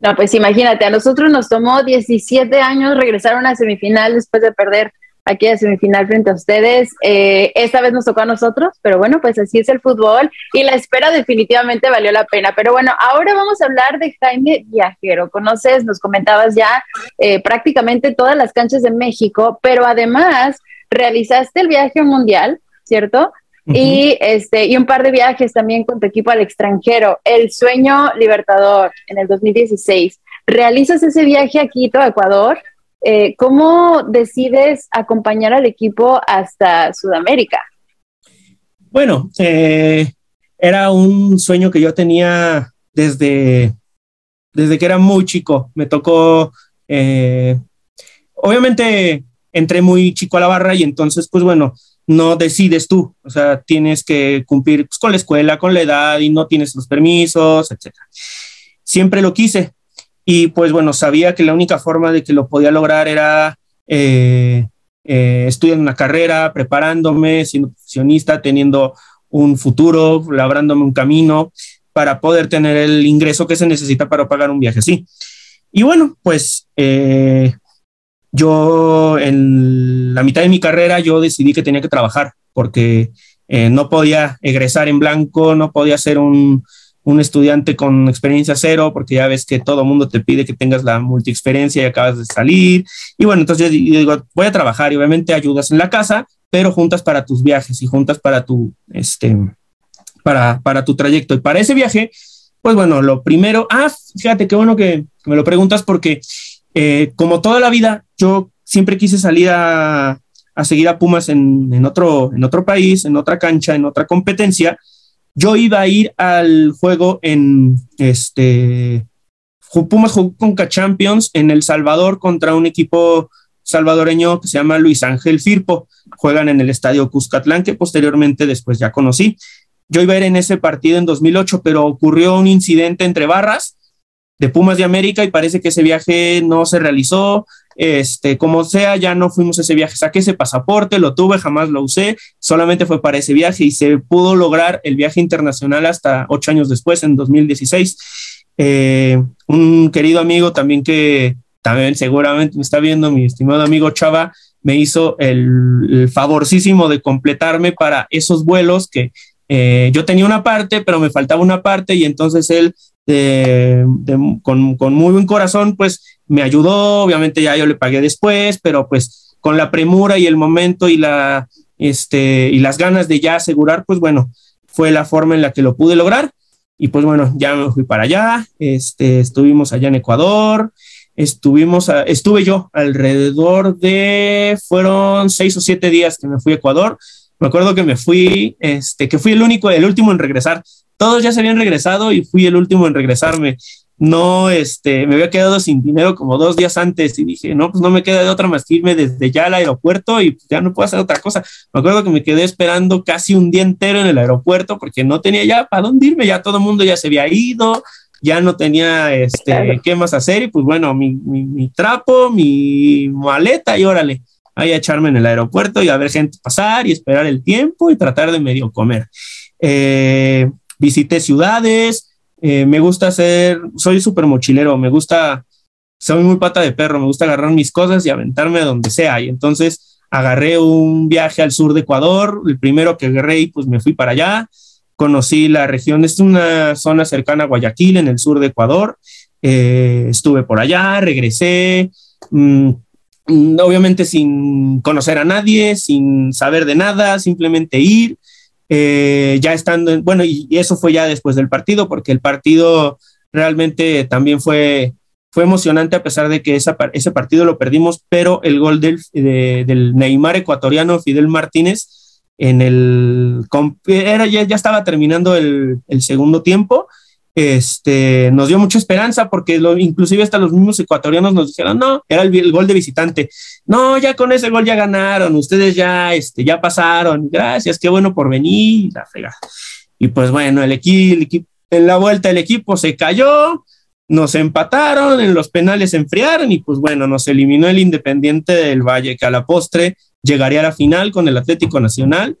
No, pues imagínate, a nosotros nos tomó 17 años regresar a una semifinal después de perder aquella semifinal frente a ustedes. Eh, esta vez nos tocó a nosotros, pero bueno, pues así es el fútbol y la espera definitivamente valió la pena. Pero bueno, ahora vamos a hablar de Jaime Viajero. Conoces, nos comentabas ya eh, prácticamente todas las canchas de México, pero además realizaste el viaje mundial, ¿cierto? Y, este, y un par de viajes también con tu equipo al extranjero. El sueño libertador en el 2016. Realizas ese viaje a Quito, Ecuador. Eh, ¿Cómo decides acompañar al equipo hasta Sudamérica? Bueno, eh, era un sueño que yo tenía desde, desde que era muy chico. Me tocó, eh, obviamente entré muy chico a la barra y entonces, pues bueno, no decides tú, o sea, tienes que cumplir pues, con la escuela, con la edad y no tienes los permisos, etc. Siempre lo quise y pues bueno, sabía que la única forma de que lo podía lograr era eh, eh, estudiando una carrera, preparándome, siendo profesionista, teniendo un futuro, labrándome un camino para poder tener el ingreso que se necesita para pagar un viaje así. Y bueno, pues eh, yo en la mitad de mi carrera yo decidí que tenía que trabajar porque eh, no podía egresar en blanco, no podía ser un, un, estudiante con experiencia cero, porque ya ves que todo mundo te pide que tengas la multiexperiencia y acabas de salir. Y bueno, entonces yo digo, voy a trabajar y obviamente ayudas en la casa, pero juntas para tus viajes y juntas para tu, este, para, para tu trayecto. Y para ese viaje, pues bueno, lo primero, ah, fíjate qué bueno que me lo preguntas porque eh, como toda la vida, yo siempre quise salir a, seguir a Pumas en, otro, en otro país, en otra cancha, en otra competencia. Yo iba a ir al juego en este Pumas jugó con Champions en El Salvador contra un equipo salvadoreño que se llama Luis Ángel Firpo. Juegan en el estadio Cuscatlán, que posteriormente después ya conocí. Yo iba a ir en ese partido en 2008, pero ocurrió un incidente entre barras de Pumas de América y parece que ese viaje no se realizó. Este, como sea, ya no fuimos a ese viaje. Saqué ese pasaporte, lo tuve, jamás lo usé, solamente fue para ese viaje y se pudo lograr el viaje internacional hasta ocho años después, en 2016. Eh, un querido amigo también que también seguramente me está viendo, mi estimado amigo Chava, me hizo el, el de completarme para esos vuelos que eh, yo tenía una parte, pero me faltaba una parte y entonces él con, con, muy buen corazón, pues me ayudó, obviamente ya yo le pagué después, pero pues con la premura y el momento y, la, este, y las ganas de ya asegurar, pues bueno, fue la forma en la que lo pude lograr. Y pues bueno, ya me fui para allá, este, estuvimos allá en Ecuador, estuvimos, estuve yo alrededor de, fueron seis o siete días que me fui a Ecuador. Me acuerdo que me fui, este, que fui el único, el último en regresar todos ya se habían regresado y fui el último en regresarme. No, este, me había quedado sin dinero como dos días antes y dije, no, pues no me queda de otra más que irme desde ya al aeropuerto y ya no puedo hacer otra cosa. Me acuerdo que me quedé esperando casi un día entero en el aeropuerto porque no tenía ya para dónde irme, ya todo el mundo ya se había ido, ya no tenía este, qué más hacer y pues bueno, mi, mi, trapo, mi maleta y órale, ahí a echarme en el aeropuerto y a ver gente pasar y esperar el tiempo y tratar de medio comer. Eh, visité ciudades, eh, me gusta hacer, soy súper mochilero, me gusta, soy muy pata de perro, me gusta agarrar mis cosas y aventarme a donde sea. Y entonces agarré un viaje al sur de Ecuador, el primero que agarré y pues me fui para allá, conocí la región, es una zona cercana a Guayaquil, en el sur de Ecuador, eh, estuve por allá, regresé. Mm, mm, obviamente sin conocer a nadie, sin saber de nada, simplemente ir, eh, ya estando, bueno, y, eso fue ya después del partido, porque el partido realmente también fue, fue emocionante a pesar de que ese partido lo perdimos, pero el gol del, del Neymar ecuatoriano, Fidel Martínez, en el, era, ya, ya estaba terminando el segundo tiempo este, nos dio mucha esperanza porque inclusive hasta los mismos ecuatorianos nos dijeron, no, era el, gol de visitante, no, ya con ese gol ya ganaron, ustedes ya, este, ya pasaron, gracias, qué bueno por venir. Y pues bueno, el equipo, en la vuelta el equipo se cayó, nos empataron, en los penales se enfriaron y pues bueno, nos eliminó el Independiente del Valle, que a la postre llegaría a la final con el Atlético Nacional.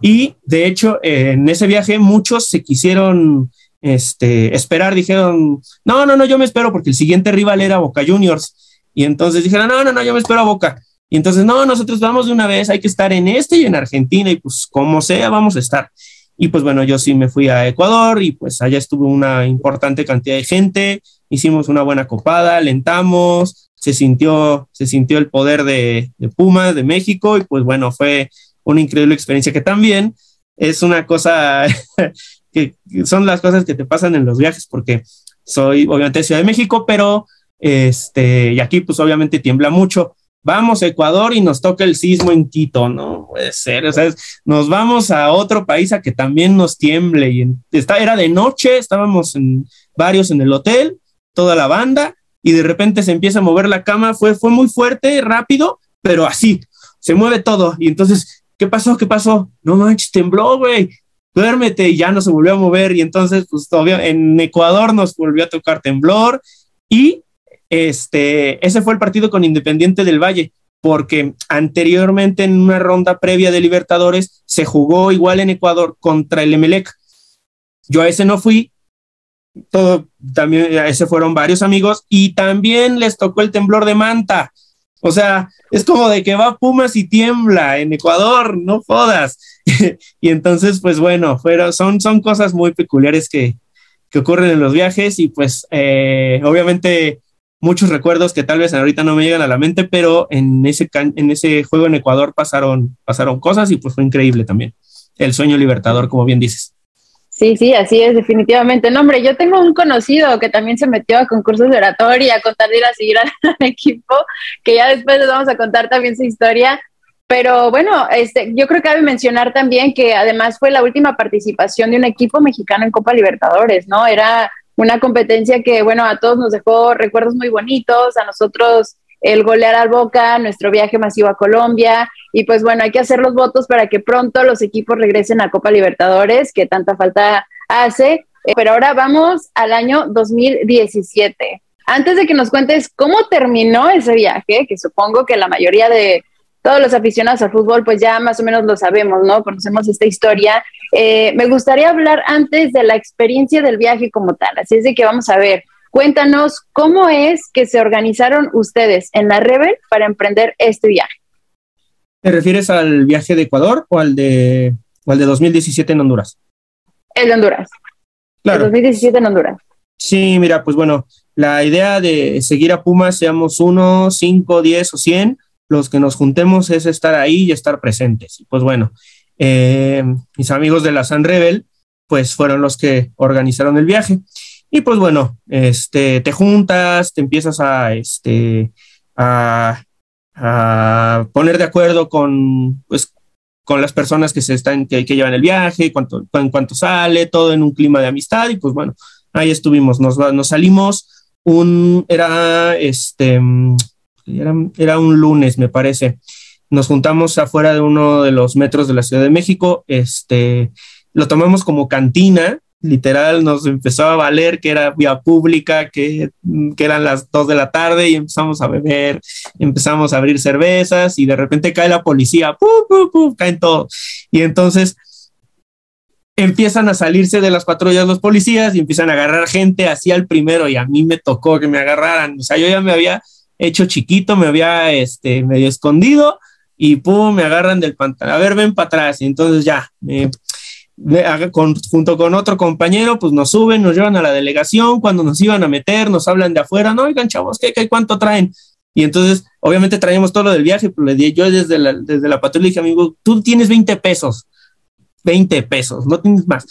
Y de hecho, en ese viaje muchos se quisieron este, esperar, dijeron, no, no, no, yo me espero porque el siguiente rival era Boca Juniors. Y entonces dijeron, no, no, no, yo me espero a Boca. Y entonces, no, nosotros vamos de una vez, hay que estar en este y en Argentina y pues como sea, vamos a estar. Y pues bueno, yo sí me fui a Ecuador y pues allá estuvo una importante cantidad de gente, hicimos una buena copada, alentamos, se sintió, se sintió el poder de, de Pumas, de México y pues bueno, fue una increíble experiencia que también es una cosa que son las cosas que te pasan en los viajes, porque soy obviamente de Ciudad de México, pero este, y aquí pues obviamente tiembla mucho. Vamos a Ecuador y nos toca el sismo en Quito, no puede ser, o sea, nos vamos a otro país a que también nos tiemble y está, era de noche, estábamos en, varios en el hotel, toda la banda, y de repente se empieza a mover la cama, fue, fue muy fuerte, rápido, pero así, se mueve todo, y entonces, ¿qué pasó? ¿Qué pasó? No manches, tembló, güey, duérmete y ya no se volvió a mover y entonces pues todavía en Ecuador nos volvió a tocar temblor y este, ese fue el partido con Independiente del Valle porque anteriormente en una ronda previa de Libertadores se jugó igual en Ecuador contra el Emelec. Yo a ese no fui, todo, también a ese fueron varios amigos y también les tocó el temblor de Manta. O sea, es como de que va Pumas y tiembla en Ecuador, no jodas. y entonces, pues bueno, fueron, son, son cosas muy peculiares que, que ocurren en los viajes y pues eh, obviamente muchos recuerdos que tal vez ahorita no me llegan a la mente, pero en ese, en ese juego en Ecuador pasaron, pasaron cosas y pues fue increíble también. El sueño libertador, como bien dices. Sí, sí, así es, definitivamente. No, hombre, yo tengo un conocido que también se metió a concursos de oratoria, a contar de ir a seguir al equipo, que ya después les vamos a contar también su historia. Pero bueno, este, yo creo que cabe mencionar también que además fue la última participación de un equipo mexicano en Copa Libertadores, ¿no? Era una competencia que, bueno, a todos nos dejó recuerdos muy bonitos, a nosotros el golear al Boca, nuestro viaje masivo a Colombia. Y pues bueno, hay que hacer los votos para que pronto los equipos regresen a Copa Libertadores, que tanta falta hace. Eh, pero ahora vamos al año 2017. Antes de que nos cuentes cómo terminó ese viaje, que supongo que la mayoría de todos los aficionados al fútbol pues ya más o menos lo sabemos, ¿no? Conocemos esta historia. Eh, me gustaría hablar antes de la experiencia del viaje como tal. Así es de que vamos a ver, Cuéntanos cómo es que se organizaron ustedes en la Rebel para emprender este viaje. ¿Te refieres al viaje de Ecuador o al de, o al de 2017 en Honduras? El de Honduras. Claro. El 2017 en Honduras. Sí, mira, pues bueno, la idea de seguir a Pumas, seamos uno, cinco, diez o cien, los que nos juntemos es estar ahí y estar presentes. Pues bueno, eh, mis amigos de la San Rebel, pues fueron los que organizaron el viaje. Y pues bueno, este, te juntas, te empiezas a, este, a, poner de acuerdo con, pues, con las personas que se están, que, llevan el viaje, cuánto, en cuánto sale, todo en un clima de amistad. Y pues bueno, ahí estuvimos, nos, nos salimos un, era, este, era, era un lunes, me parece. Nos juntamos afuera de uno de los metros de la Ciudad de México, este, lo tomamos como cantina, literal nos empezó a valer que era vía pública, que, que, eran las dos de la tarde y empezamos a beber, empezamos a abrir cervezas y de repente cae la policía, ¡pum, pum, caen todos. Y entonces empiezan a salirse de las patrullas los policías y empiezan a agarrar gente así al primero y a mí me tocó que me agarraran. O sea, yo ya me había hecho chiquito, me había este, medio escondido y pum, me agarran del pantalón. A ver, ven para atrás. Y entonces ya, me, con, junto con otro compañero, pues nos suben, nos llevan a la delegación. Cuando nos iban a meter, nos hablan de afuera. No, oigan, chavos, ¿qué, qué cuánto traen? Y entonces, obviamente, traíamos todo lo del viaje. Pues le di yo desde la, desde la patrulla dije, amigo, tú tienes 20 pesos 20 pesos, no tienes más.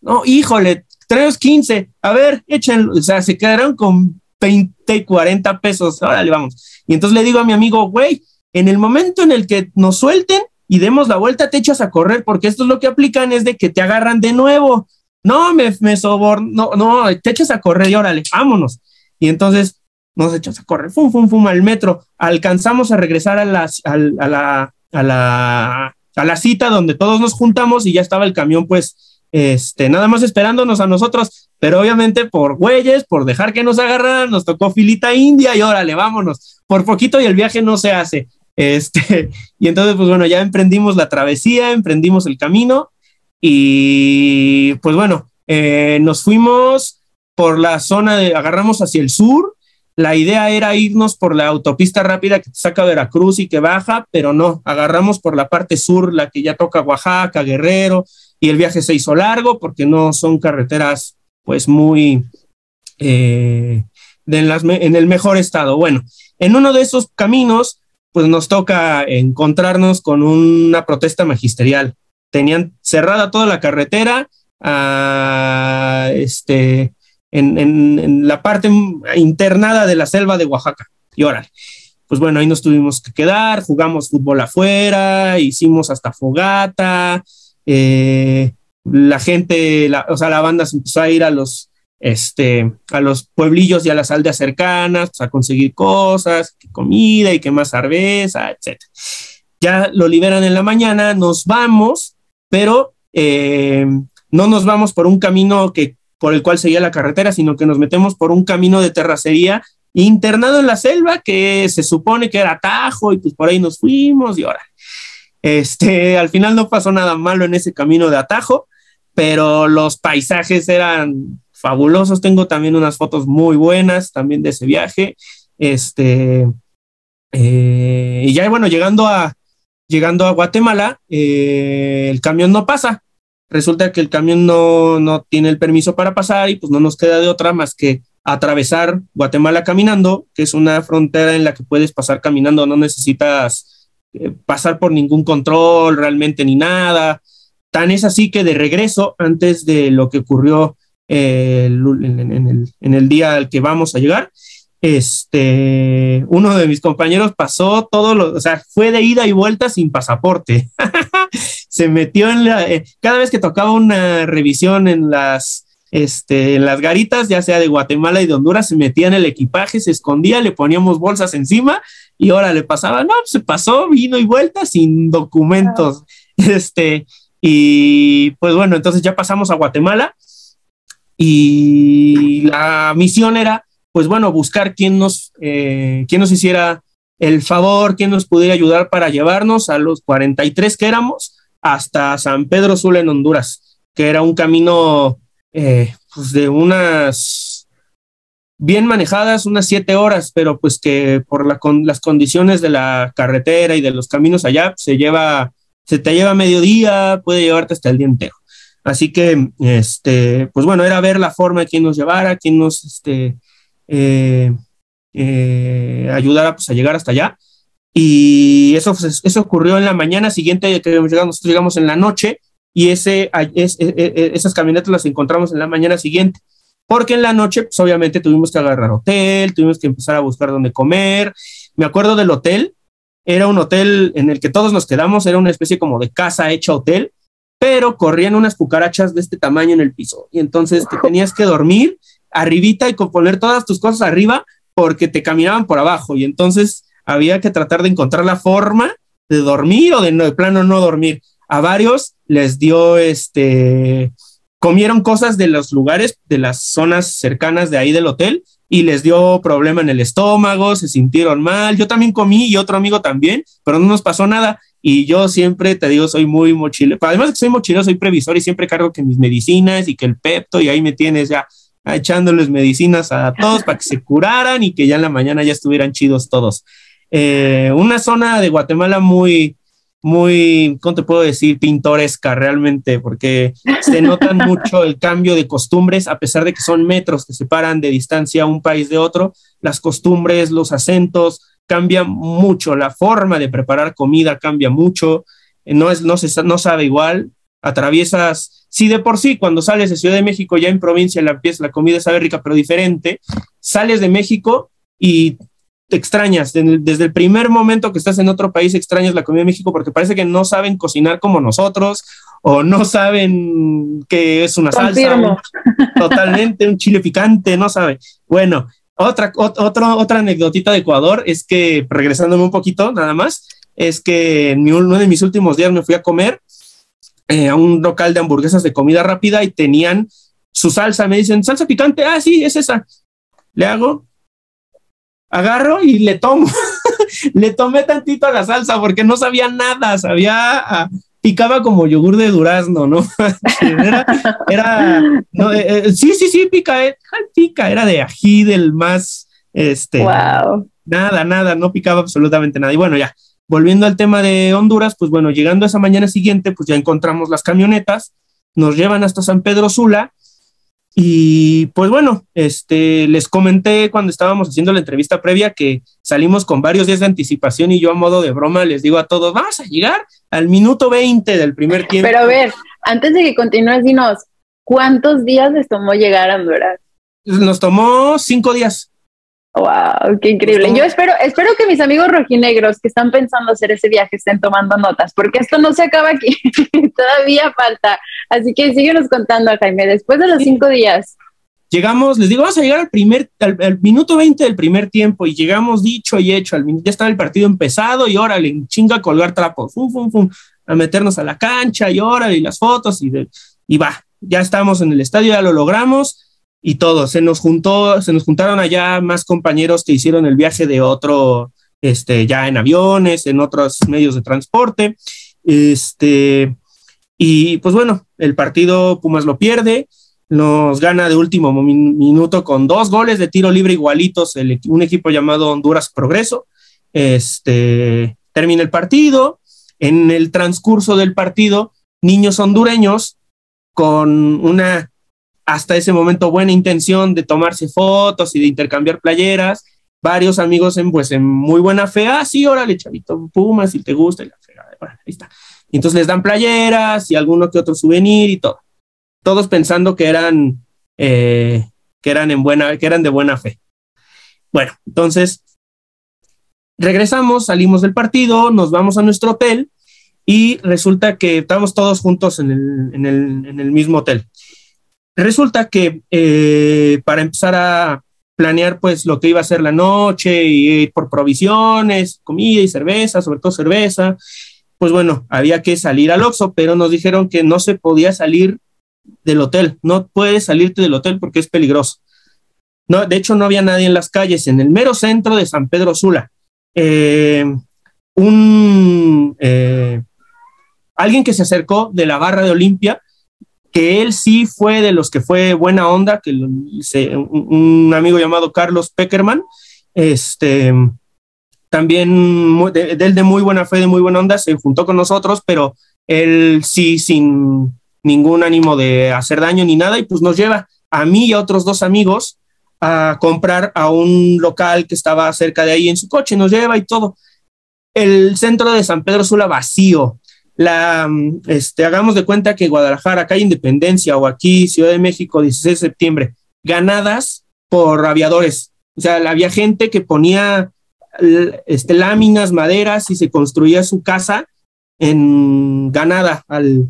No, híjole, traemos 15, a ver, échenlo, o sea, se quedaron con 20, 40 pesos, órale, vamos. Y entonces le digo a mi amigo, güey, en el momento en el que nos suelten y demos la vuelta, te echas a correr, porque esto es lo que aplican, es de que te agarran de nuevo. No, me, me no, no, te echas a correr y órale, vámonos. Y entonces nos echas a correr, fum, fum, fum, al metro. Alcanzamos a regresar a, a, a la, a la a la cita donde todos nos juntamos y ya estaba el camión, pues, este, nada más esperándonos a nosotros, pero obviamente por güeyes, por dejar que nos agarraran, nos tocó filita india y órale, vámonos, por poquito y el viaje no se hace. Este, y entonces, pues bueno, ya emprendimos la travesía, emprendimos el camino y pues bueno, eh, nos fuimos por la zona de, agarramos hacia el sur, la idea era irnos por la autopista rápida que saca Veracruz y que baja, pero no, agarramos por la parte sur, la que ya toca Oaxaca, Guerrero, y el viaje se hizo largo porque no son carreteras pues muy eh, en el mejor estado. Bueno, en uno de esos caminos pues nos toca encontrarnos con una protesta magisterial. Tenían cerrada toda la carretera, a, este, en, la parte internada de la selva de Oaxaca. Y órale, pues bueno, ahí nos tuvimos que quedar, jugamos fútbol afuera, hicimos hasta fogata, eh, la gente, o sea, la banda se empezó a ir a los, este, a los pueblillos y a las aldeas cercanas, pues, a conseguir cosas, comida y que más cerveza, etc. Ya lo liberan en la mañana, nos vamos, pero eh, no nos vamos por un camino que por el cual seguía la carretera, sino que nos metemos por un camino de terracería internado en la selva que se supone que era Tajo y pues por ahí nos fuimos y ahora. Este, al final no pasó nada malo en ese camino de atajo, pero los paisajes eran fabulosos. Tengo también unas fotos muy buenas también de ese viaje. Este, eh, y ya bueno, llegando a, llegando a Guatemala, eh, el camión no pasa resulta que el camión no, tiene el permiso para pasar y pues no nos queda de otra más que atravesar Guatemala caminando, que es una frontera en la que puedes pasar caminando, no necesitas eh, pasar por ningún control realmente ni nada. Tan es así que de regreso, antes de lo que ocurrió eh, en, el, día al que vamos a llegar, este, uno de mis compañeros pasó todo lo, o sea, fue de ida y vuelta sin pasaporte. se metió en la, eh, cada vez que tocaba una revisión en las, este, en las garitas, ya sea de Guatemala y de Honduras, se metía en el equipaje, se escondía, le poníamos bolsas encima y ahora le pasaba, no, se pasó, vino y vuelta sin documentos. Este, y pues bueno, entonces ya pasamos a Guatemala y la misión era, pues bueno, buscar quién nos, eh, quién nos hiciera el favor, quién nos pudiera ayudar para llevarnos a los 43 que éramos hasta San Pedro Sula en Honduras, que era un camino eh, pues de unas bien manejadas, unas siete horas, pero pues que por la, con, las condiciones de la carretera y de los caminos allá, se lleva, se te lleva mediodía, puede llevarte hasta el día. Así que, este, pues bueno, era ver la forma de quién nos llevara, quién nos este, eh, eh, ayudara pues, a llegar hasta allá. Y eso, pues, eso ocurrió en la mañana siguiente que llegamos, nosotros llegamos en la noche y ese, es, e, e, e, esas camionetas las encontramos en la mañana siguiente. Porque en la noche, pues obviamente tuvimos que agarrar hotel, tuvimos que empezar a buscar dónde comer. Me acuerdo del hotel, era un hotel en el que todos nos quedamos, era una especie como de casa hecha hotel, pero corrían unas cucarachas de este tamaño en el piso. Y entonces te tenías que dormir arribita y poner todas tus cosas arriba porque te caminaban por abajo. Y entonces había que tratar de encontrar la forma de dormir o de, de plano no dormir. A varios les dio este, comieron cosas de los lugares, de las zonas cercanas de ahí del hotel y les dio problema en el estómago, se sintieron mal. Yo también comí y otro amigo también, pero no nos pasó nada. Y yo siempre te digo, soy muy mochilero. Además de que soy mochilero, soy previsor y siempre cargo que mis medicinas y que el Pepto y ahí me tienes ya echándoles medicinas a todos para que se curaran y que ya en la mañana ya estuvieran chidos todos. Eh, una zona de Guatemala muy, muy, ¿cómo te puedo decir? Pintoresca realmente, porque se notan mucho el cambio de costumbres, a pesar de que son metros que separan de distancia un país de otro, las costumbres, los acentos, cambian mucho, la forma de preparar comida cambia mucho, no, es, no, se, no sabe igual, atraviesas, si de por sí cuando sales de Ciudad de México ya en provincia la, la comida sabe rica pero diferente, sales de México y te extrañas, desde el primer momento que estás en otro país extrañas la comida de México porque parece que no saben cocinar como nosotros o no saben qué es una salsa, totalmente un chile picante, no sabe. Bueno, otra, otra, otra de Ecuador es que, regresándome un poquito nada más, es que en uno de mis últimos días me fui a comer eh, a un local de hamburguesas de comida rápida y tenían su salsa, me dicen, salsa picante, ah, sí, es esa. Le hago, agarro y le tomo. le tomé tantito a la salsa porque no sabía nada, sabía, picaba como yogur de durazno, ¿no? era, era no, eh, eh, sí, sí, sí, pica, eh, pica, era de ají del más, este, wow. nada, nada, no picaba absolutamente nada. Y bueno, ya, volviendo al tema de Honduras, pues bueno, llegando esa mañana siguiente, pues ya encontramos las camionetas, nos llevan hasta San Pedro Sula y pues bueno, este, les comenté cuando estábamos haciendo la entrevista previa que salimos con varios días de anticipación y yo a modo de broma les digo a todos, vamos a llegar al minuto 20 del primer tiempo. Pero a ver, antes de que continúes, dinos, ¿cuántos días les tomó llegar a Honduras? Nos tomó cinco días. Wow, qué increíble. Yo espero, espero que mis amigos rojinegros que están pensando hacer ese viaje estén tomando notas, porque esto no se acaba aquí, todavía falta. Así que síguenos contando, Jaime, después de los cinco días. Llegamos, les digo, vamos a llegar al primer, al, minuto 20 del primer tiempo y llegamos dicho y hecho, al, ya estaba el partido empezado y órale, chinga a colgar trapos, fum, fum, fum, a meternos a la cancha y órale, y las fotos y, y va, ya estamos en el estadio, ya lo logramos y todo. Se nos juntó, se nos juntaron allá más compañeros que hicieron el viaje de otro, este, ya en aviones, en otros medios de transporte. Este, y pues bueno, el partido Pumas lo pierde, nos gana de último minuto con dos goles de tiro libre igualitos, el, un equipo llamado Honduras Progreso. Este, termina el partido. En el transcurso del partido, niños hondureños con una hasta ese momento buena intención de tomarse fotos y de intercambiar playeras. Varios amigos en, pues, en muy buena fe, ah, sí, órale, chavito, Puma, si te gusta, y la bueno, ahí entonces les dan playeras y alguno que otro souvenir y todo. Todos pensando que eran, eh, que eran en buena, que eran de buena fe. Bueno, entonces regresamos, salimos del partido, nos vamos a nuestro hotel y resulta que estamos todos juntos en el, en el, en el mismo hotel. Resulta que eh, para empezar a planear pues lo que iba a ser la noche y por provisiones, comida y cerveza, sobre todo cerveza, pues bueno, había que salir al Oxxo, pero nos dijeron que no se podía salir del hotel, no puedes salirte del hotel porque es peligroso. No, de hecho, no había nadie en las calles, en el mero centro de San Pedro Sula. Eh, un eh, alguien que se acercó de la barra de Olimpia que él sí fue de los que fue buena onda, que un amigo llamado Carlos Peckerman, este, también de, él de muy buena fe, de muy buena onda, se juntó con nosotros, pero él sí sin, ningún ánimo de hacer daño ni nada y pues nos lleva a mí y a otros dos amigos a comprar a un local que estaba cerca de ahí en su coche, nos lleva y todo. El centro de San Pedro Sula vacío. La, este, hagamos de cuenta que Guadalajara, calle Independencia o aquí Ciudad de México, 16 de septiembre, ganadas por aviadores. O sea, había gente que ponía este, láminas, maderas y se construía su casa en ganada al,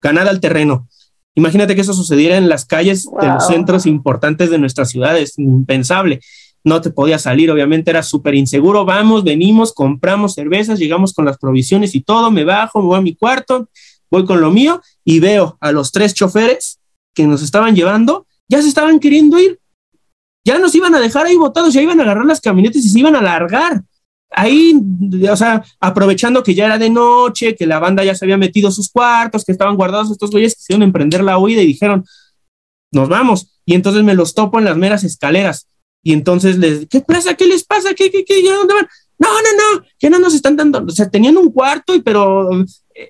ganada al terreno. Imagínate que eso sucediera en las calles de los centros importantes de nuestras ciudades, impensable. No te podía salir, obviamente era súper inseguro. Vamos, venimos, compramos cervezas, llegamos con las provisiones y todo, me bajo, me voy a mi cuarto, voy con lo mío y veo a los tres choferes que nos estaban llevando, ya se estaban queriendo ir. Ya nos iban a dejar ahí botados, ya iban a agarrar las camionetas y se iban a largar ahí, o sea, aprovechando que ya era de noche, que la banda ya se había metido sus cuartos, que estaban guardados estos güeyes, quisieron emprender la huida y dijeron, nos vamos. Y entonces me los topo en las meras escaleras. Y entonces les, ¿qué pasa? ¿Qué les pasa? ¿Qué, qué, qué? ¿Ya dónde van? No, no, no, ya no nos están dando, o sea, tenían un cuarto, y pero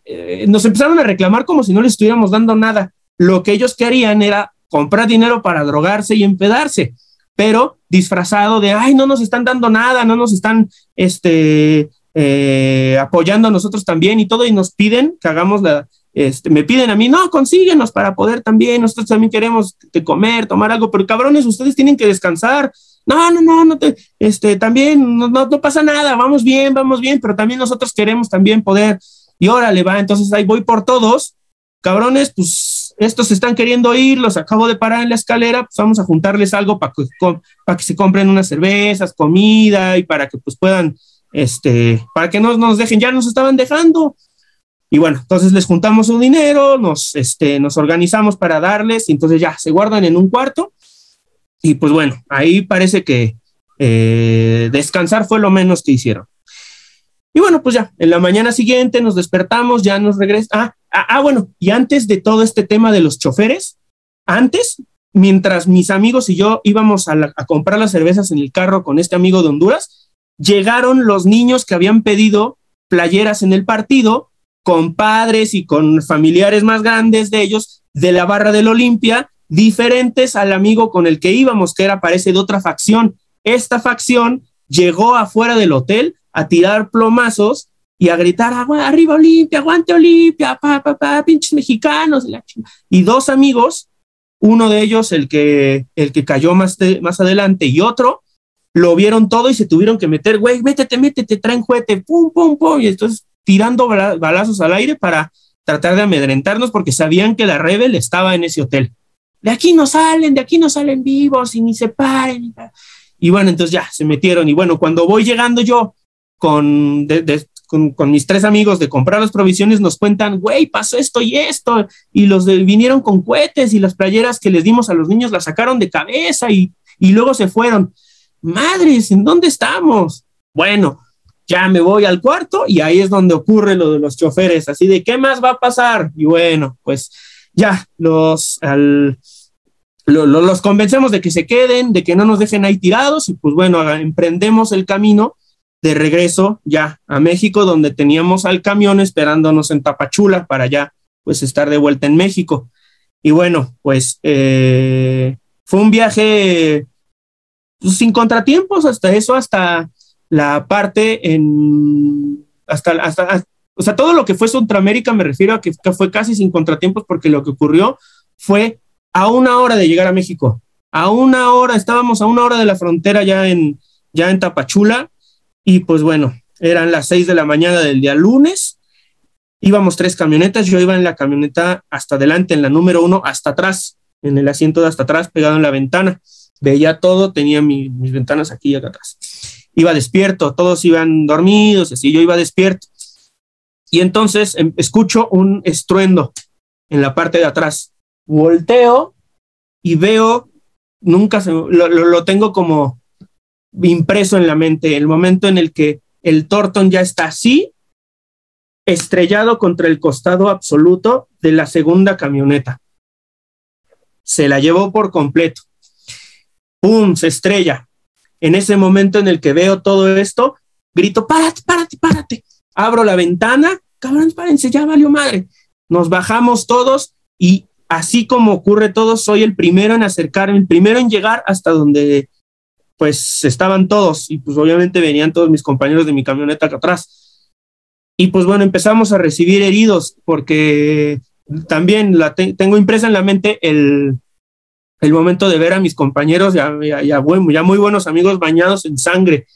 eh, nos empezaron a reclamar como si no les estuviéramos dando nada. Lo que ellos querían era comprar dinero para drogarse y empedarse pero disfrazado de, ay, no nos están dando nada, no nos están este, eh, apoyando a nosotros también y todo, y nos piden que hagamos la, este, me piden a mí, no, consíguenos para poder también, nosotros también queremos comer, tomar algo, pero cabrones, ustedes tienen que descansar. No, no, no, no te, este, también no, no, no pasa nada, vamos bien, vamos bien, pero también nosotros queremos también poder, y órale, va, entonces ahí voy por todos, cabrones, pues estos están queriendo ir, los acabo de parar en la escalera, pues vamos a juntarles algo para que, para que se compren unas cervezas, comida y para que pues puedan, este, para que no nos dejen, ya nos estaban dejando. Y bueno, entonces les juntamos su dinero, nos, este, nos organizamos para darles, y entonces ya se guardan en un cuarto. Y pues bueno, ahí parece que eh, descansar fue lo menos que hicieron. Y bueno, pues ya, en la mañana siguiente nos despertamos, ya nos regresa. Ah, ah, ah, bueno, y antes de todo este tema de los choferes, antes, mientras mis amigos y yo íbamos a, a comprar las cervezas en el carro con este amigo de Honduras, llegaron los niños que habían pedido playeras en el partido con padres y con familiares más grandes de ellos de la barra del Olimpia, diferentes al amigo con el que íbamos, que era, parece, de otra facción. Esta facción llegó afuera del hotel a tirar plomazos y a gritar, arriba Olimpia, aguante Olimpia, pa, pa, pa, pinches mexicanos. Y dos amigos, uno de ellos, el que, el que cayó más, más adelante, y otro, lo vieron todo y se tuvieron que meter, güey, métete, métete, traen juguete, pum, pum, pum, y entonces tirando balazos al aire para tratar de amedrentarnos porque sabían que la rebel estaba en ese hotel. De aquí no salen, de aquí no salen vivos y ni se paren. Y bueno, entonces ya se metieron. Y bueno, cuando voy llegando yo con, con, mis tres amigos de comprar las provisiones, nos cuentan, güey, pasó esto y esto, y los vinieron con cohetes y las playeras que les dimos a los niños las sacaron de cabeza y, y luego se fueron. Madres, ¿en dónde estamos? Bueno, ya me voy al cuarto y ahí es donde ocurre lo de los choferes, así de, ¿qué más va a pasar? Y bueno, pues ya los, los convencemos de que se queden, de que no nos dejen ahí tirados y pues bueno, emprendemos el camino de regreso ya a México, donde teníamos al camión esperándonos en Tapachula para ya pues estar de vuelta en México. Y bueno, pues eh, fue un viaje pues, sin contratiempos, hasta eso, hasta la parte en, hasta, hasta, o sea, todo lo que fue Centroamérica me refiero a que, fue casi sin contratiempos porque lo que ocurrió fue a una hora de llegar a México, a una hora, estábamos a una hora de la frontera ya en, ya en Tapachula y pues bueno, eran las seis de la mañana del día lunes. Íbamos tres camionetas, yo iba en la camioneta hasta adelante, en la número uno, hasta atrás, en el asiento de hasta atrás, pegado en la ventana. Veía todo, tenía mis ventanas aquí y acá atrás. Iba despierto, todos iban dormidos, así yo iba despierto. Y entonces em, escucho un estruendo en la parte de atrás. Volteo y veo, nunca se, lo tengo como impreso en la mente, el momento en el que el Torton ya está así, estrellado contra el costado absoluto de la segunda camioneta. Se la llevó por completo. ¡Pum! Se estrella. En ese momento en el que veo todo esto, grito, párate, párate, párate. Abro la ventana, cabrón, párense, ya valió madre. Nos bajamos todos y así como ocurre todo, soy el primero en acercarme, el primero en llegar hasta donde pues estaban todos y pues obviamente venían todos mis compañeros de mi camioneta acá atrás. Y pues bueno, empezamos a recibir heridos porque también la tengo impresa en la mente el, el momento de ver a mis compañeros ya, ya, ya, muy buenos amigos bañados en sangre,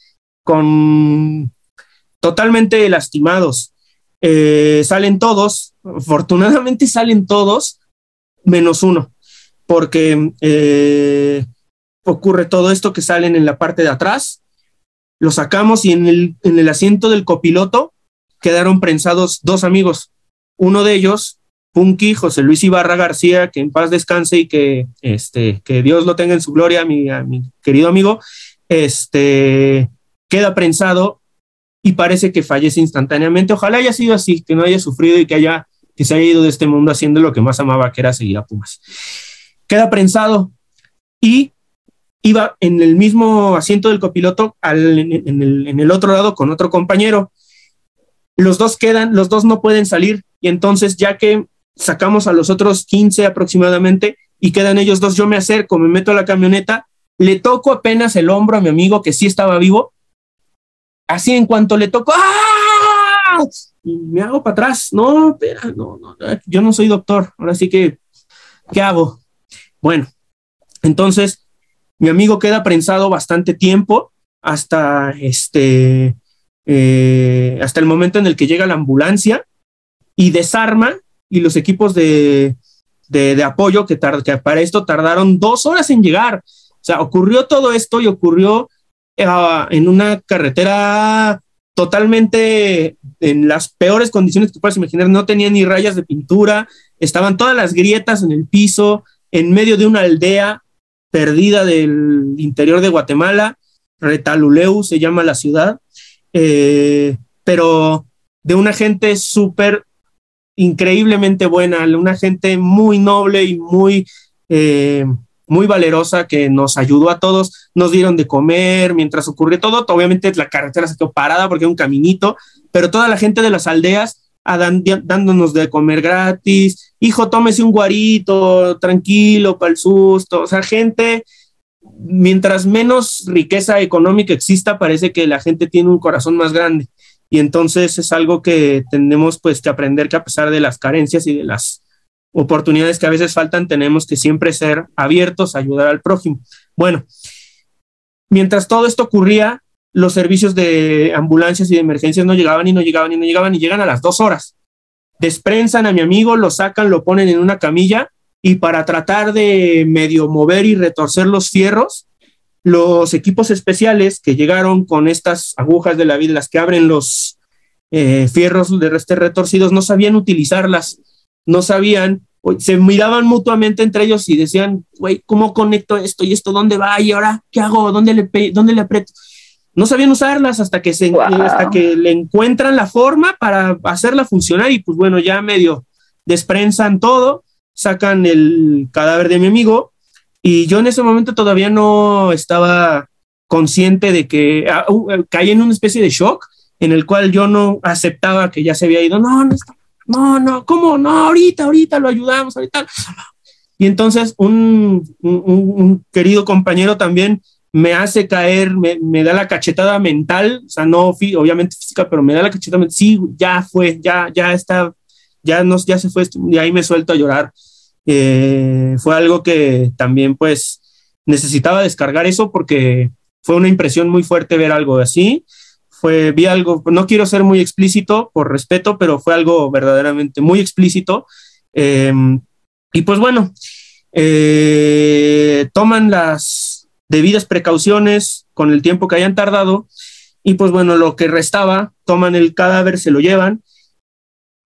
con totalmente lastimados. Eh, salen todos, afortunadamente salen todos, menos uno, porque eh, ocurre todo esto que salen en la parte de atrás, lo sacamos y en el, en el asiento del copiloto quedaron prensados dos amigos. Uno de ellos Punky, José Luis Ibarra García, que en paz descanse y que, este, que Dios lo tenga en su gloria, mi, querido amigo, este, queda prensado y parece que fallece instantáneamente. Ojalá haya sido así, que no haya sufrido y que haya que se haya ido de este mundo haciendo lo que más amaba, que era seguir a Pumas. Queda prensado y iba en el mismo asiento del copiloto al, en, el, en el otro lado con otro compañero. Los dos quedan, los dos no pueden salir y entonces ya que sacamos a los otros 15 aproximadamente y quedan ellos dos. Yo me acerco, me meto a la camioneta, le toco apenas el hombro a mi amigo que sí estaba vivo. Así en cuanto le toco, ¡ah! Y me hago para atrás. No, espera, no, no, yo no soy doctor. Ahora sí que, ¿qué hago? Bueno, entonces mi amigo queda prensado bastante tiempo hasta este, eh, hasta el momento en el que llega la ambulancia y desarma y los equipos de, de, apoyo que, para esto tardaron dos horas en llegar. O sea, ocurrió todo esto y ocurrió uh, en una carretera totalmente en las peores condiciones que tú puedes imaginar. No tenía ni rayas de pintura, estaban todas las grietas en el piso, en medio de una aldea perdida del interior de Guatemala. Retaluleu se llama la ciudad, eh, pero de una gente súper increíblemente buena, una gente muy noble y muy, eh, muy valerosa que nos ayudó a todos, nos dieron de comer mientras ocurrió todo, obviamente la carretera se quedó parada porque era un caminito, pero toda la gente de las aldeas dándonos de comer gratis, hijo, tómese un guarito, tranquilo, para el susto, o sea, gente, mientras menos riqueza económica exista, parece que la gente tiene un corazón más grande y entonces es algo que tenemos pues que aprender que a pesar de las carencias y de las oportunidades que a veces faltan, tenemos que siempre ser abiertos a ayudar al prójimo. Bueno, mientras todo esto ocurría, los servicios de ambulancias y de emergencias no llegaban y no llegaban y no llegaban y llegan a las dos horas. Desprensan a mi amigo, lo sacan, lo ponen en una camilla y para tratar de medio mover y retorcer los fierros, los equipos especiales que llegaron con estas agujas de la vida, las que abren los eh, fierros de reste retorcidos, no sabían utilizarlas, no sabían, se miraban mutuamente entre ellos y decían, güey, ¿cómo conecto esto y esto? ¿Dónde va? ¿Y ahora qué hago? ¿Dónde le, dónde le aprieto? No sabían usarlas hasta que, se, hasta que le encuentran la forma para hacerla funcionar y pues bueno, ya medio desprensan todo, sacan el cadáver de mi amigo y yo en ese momento todavía no estaba consciente de que ah, uh, eh, caí en una especie de shock en el cual yo no aceptaba que ya se había ido. No, no, no, no, ¿cómo? No, ahorita, ahorita lo ayudamos, ahorita. Y entonces un, un, querido compañero también me hace caer, me, me, da la cachetada mental, o sea, no obviamente física, pero me da la cachetada mental. Sí, ya fue, ya, ya está, ya, nos, ya se fue, y ahí me suelto a llorar. Eh, fue algo que también pues necesitaba descargar eso porque fue una impresión muy fuerte ver algo así. Fue, vi algo, no quiero ser muy explícito por respeto, pero fue algo verdaderamente muy explícito. Em, y pues bueno, eh, toman las debidas precauciones con el tiempo que hayan tardado y pues bueno, lo que restaba, toman el cadáver, se lo llevan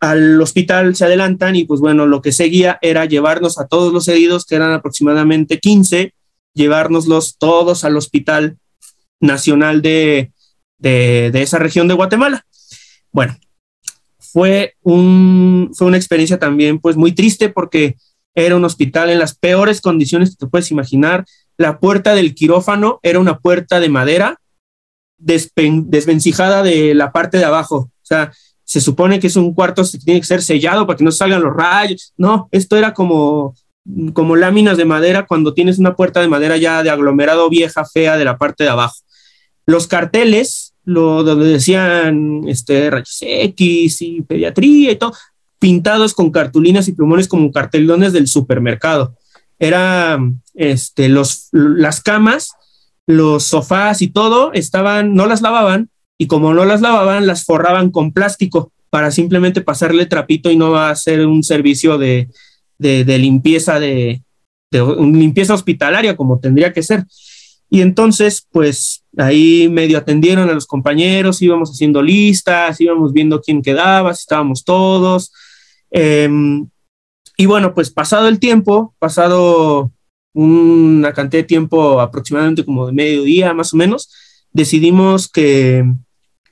al hospital se adelantan y pues bueno, lo que seguía era llevarnos a todos los heridos, que eran aproximadamente 15, llevárnoslos todos al Hospital Nacional de, de, esa región de Guatemala. Bueno, fue, un, fue una experiencia también pues muy triste porque era un hospital en las peores condiciones que te puedes imaginar. La puerta del quirófano era una puerta de madera desvencijada de la parte de abajo. O sea, se supone que es un cuarto que tiene que ser sellado para que no salgan los rayos. No, esto era como, como láminas de madera cuando tienes una puerta de madera ya de aglomerado vieja, fea de la parte de abajo. Los carteles, lo, donde decían este, rayos X y pediatría y todo, pintados con cartulinas y plumones como cartelones del supermercado. Era este, los, las camas, los sofás y todo estaban, no las lavaban, y como no las lavaban, las forraban con plástico para simplemente pasarle trapito y no va a ser un servicio de, limpieza de, limpieza hospitalaria como tendría que ser. Y entonces, pues ahí medio atendieron a los compañeros, íbamos haciendo listas, íbamos viendo quién quedaba, si estábamos todos. Em, y bueno, pues pasado el tiempo, pasado una cantidad de tiempo aproximadamente como de mediodía más o menos, decidimos que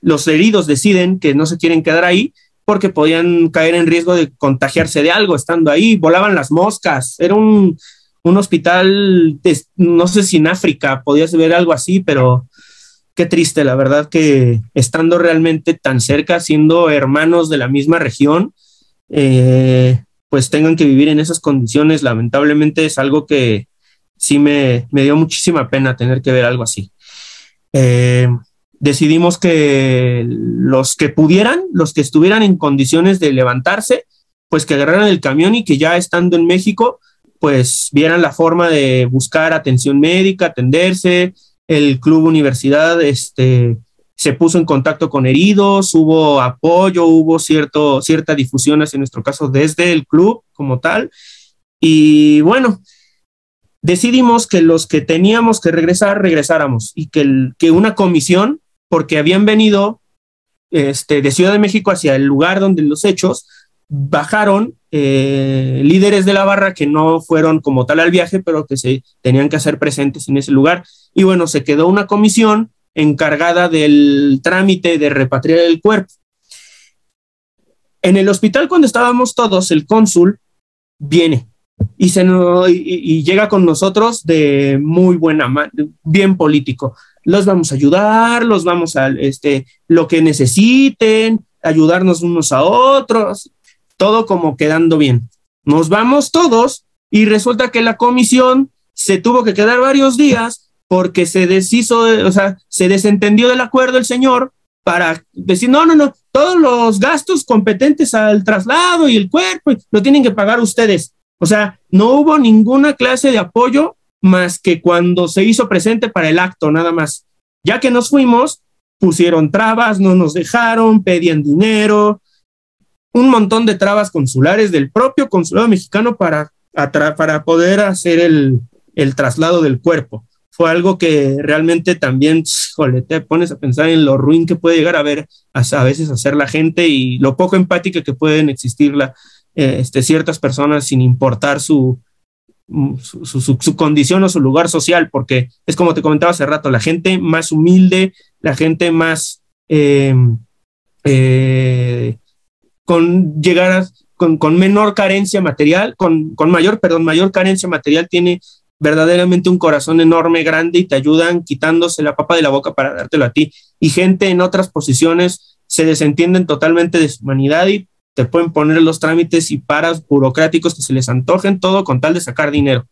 los heridos deciden que no se quieren quedar ahí porque podían caer en riesgo de contagiarse de algo estando ahí, volaban las moscas, era un, hospital, no sé si en África podías ver algo así, pero qué triste, la verdad que estando realmente tan cerca, siendo hermanos de la misma región, eh, pues tengan que vivir en esas condiciones, lamentablemente es algo que sí me, dio muchísima pena tener que ver algo así. Eh, decidimos que los que pudieran, los que estuvieran en condiciones de levantarse, pues que agarraran el camión y que ya estando en México, pues vieran la forma de buscar atención médica, atenderse. El club universidad este, se puso en contacto con heridos, hubo apoyo, hubo cierto, cierta difusión hacia nuestro caso desde el club como tal. Y bueno, decidimos que los que teníamos que regresar, regresáramos y que, que una comisión porque habían venido este, de Ciudad de México hacia el lugar donde los hechos bajaron eh, líderes de la barra que no fueron como tal al viaje, pero que se tenían que hacer presentes en ese lugar. Y bueno, se quedó una comisión encargada del trámite de repatriar el cuerpo. En el hospital, cuando estábamos todos, el cónsul viene y, se y llega con nosotros de muy buena, bien político los vamos a ayudar, los vamos a, este, lo que necesiten, ayudarnos unos a otros, todo como quedando bien. Nos vamos todos y resulta que la comisión se tuvo que quedar varios días porque se deshizo, o sea, se desentendió del acuerdo el señor para decir, no, no, no, todos los gastos competentes al traslado y el cuerpo lo tienen que pagar ustedes. O sea, no hubo ninguna clase de apoyo más que cuando se hizo presente para el acto, nada más. Ya que nos fuimos, pusieron trabas, no nos dejaron, pedían dinero, un montón de trabas consulares del propio consulado mexicano para, para poder hacer el, el traslado del cuerpo. Fue algo que realmente también, jole, te pones a pensar en lo ruin que puede llegar a ver a, veces hacer la gente y lo poco empática que pueden existir la, eh, este, ciertas personas sin importar su, su, condición o su lugar social, porque es como te comentaba hace rato, la gente más humilde, la gente más eh, eh, con llegar con, con, menor carencia material, con, con mayor, perdón, mayor carencia material tiene verdaderamente un corazón enorme, grande y te ayudan quitándose la papa de la boca para dártelo a ti. Y gente en otras posiciones se desentienden totalmente de su humanidad y te pueden poner los trámites y paras burocráticos que se les antojen, todo con tal de sacar dinero.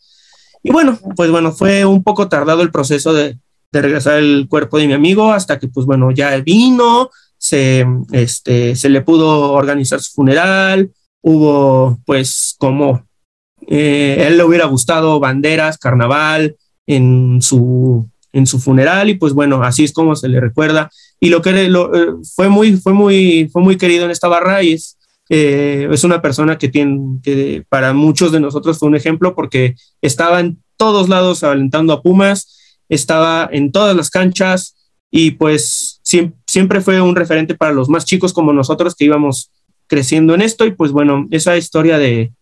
Y bueno, pues bueno, fue un poco tardado el proceso de, regresar el cuerpo de mi amigo hasta que pues bueno, ya vino, se, este, se le pudo organizar su funeral, hubo pues como eh, él le hubiera gustado banderas, carnaval en su, en su funeral y pues bueno, así es como se le recuerda. Y lo que eh, fue, muy, fue, muy, fue muy querido en esta barra y es eh, es una persona que tiene, que para muchos de nosotros fue un ejemplo porque estaba en todos lados alentando a Pumas, estaba en todas las canchas y pues siempre, fue un referente para los más chicos como nosotros que íbamos creciendo en esto y pues bueno, esa historia de,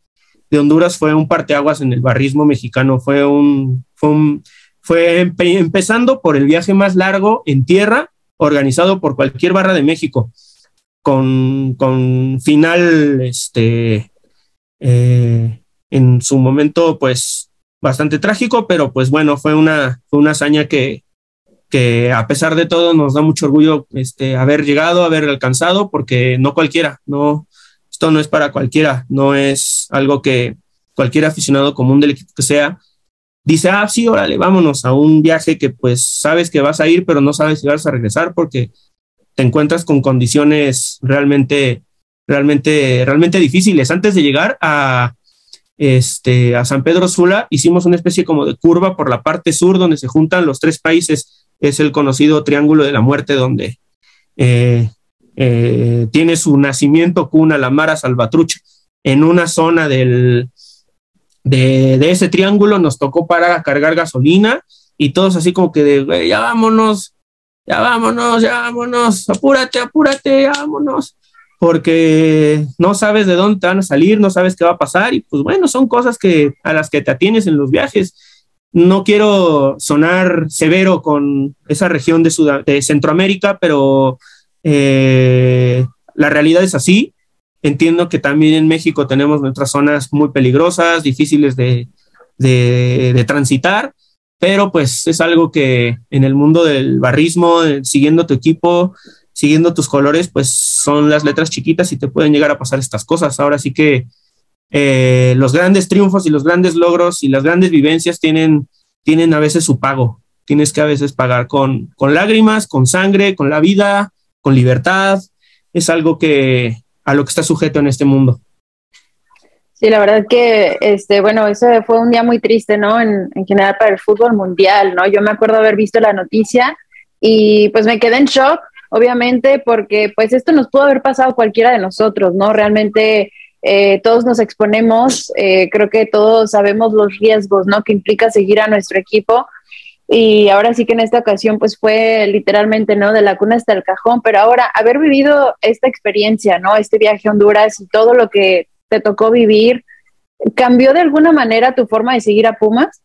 Honduras fue un parteaguas en el barrismo mexicano, fue un, fue, fue empezando por el viaje más largo en tierra organizado por cualquier barra de México con, final, este, eh, en su momento, pues bastante trágico, pero pues bueno, fue una, una hazaña que, que a pesar de todo nos da mucho orgullo este, haber llegado, haber alcanzado, porque no cualquiera, no, esto no es para cualquiera, no es algo que cualquier aficionado común del equipo que sea dice, ah, sí, órale, vámonos a un viaje que pues sabes que vas a ir, pero no sabes si vas a regresar porque te encuentras con condiciones realmente, realmente, realmente difíciles. Antes de llegar a, este, a San Pedro Sula, hicimos una especie como de curva por la parte sur donde se juntan los tres países. Es el conocido Triángulo de la Muerte, donde eh, eh, tiene su nacimiento cuna la Mara Salvatrucha. En una zona del, de, ese triángulo nos tocó para cargar gasolina y todos así como que de, ya vámonos, ya vámonos, ya vámonos, apúrate, apúrate, ya vámonos, porque no sabes de dónde te van a salir, no sabes qué va a pasar y pues bueno, son cosas que a las que te atienes en los viajes. No quiero sonar severo con esa región de, de Centroamérica, pero eh, la realidad es así. Entiendo que también en México tenemos nuestras zonas muy peligrosas, difíciles de, transitar, pero pues es algo que en el mundo del barrismo, eh, siguiendo tu equipo, siguiendo tus colores, pues son las letras chiquitas y te pueden llegar a pasar estas cosas. Ahora sí que eh, los grandes triunfos y los grandes logros y las grandes vivencias tienen, tienen a veces su pago. Tienes que a veces pagar con, con lágrimas, con sangre, con la vida, con libertad. Es algo que, a lo que está sujeto en este mundo. Sí, la verdad que, este, bueno, eso fue un día muy triste, ¿no? En, general para el fútbol mundial, ¿no? Yo me acuerdo haber visto la noticia y pues me quedé en shock, obviamente, porque pues esto nos pudo haber pasado cualquiera de nosotros, ¿no? Realmente eh, todos nos exponemos, eh, creo que todos sabemos los riesgos, ¿no? Que implica seguir a nuestro equipo y ahora sí que en esta ocasión pues fue literalmente, ¿no? De la cuna hasta el cajón, pero ahora haber vivido esta experiencia, ¿no? Este viaje a Honduras y todo lo que te tocó vivir, ¿cambió de alguna manera tu forma de seguir a Pumas?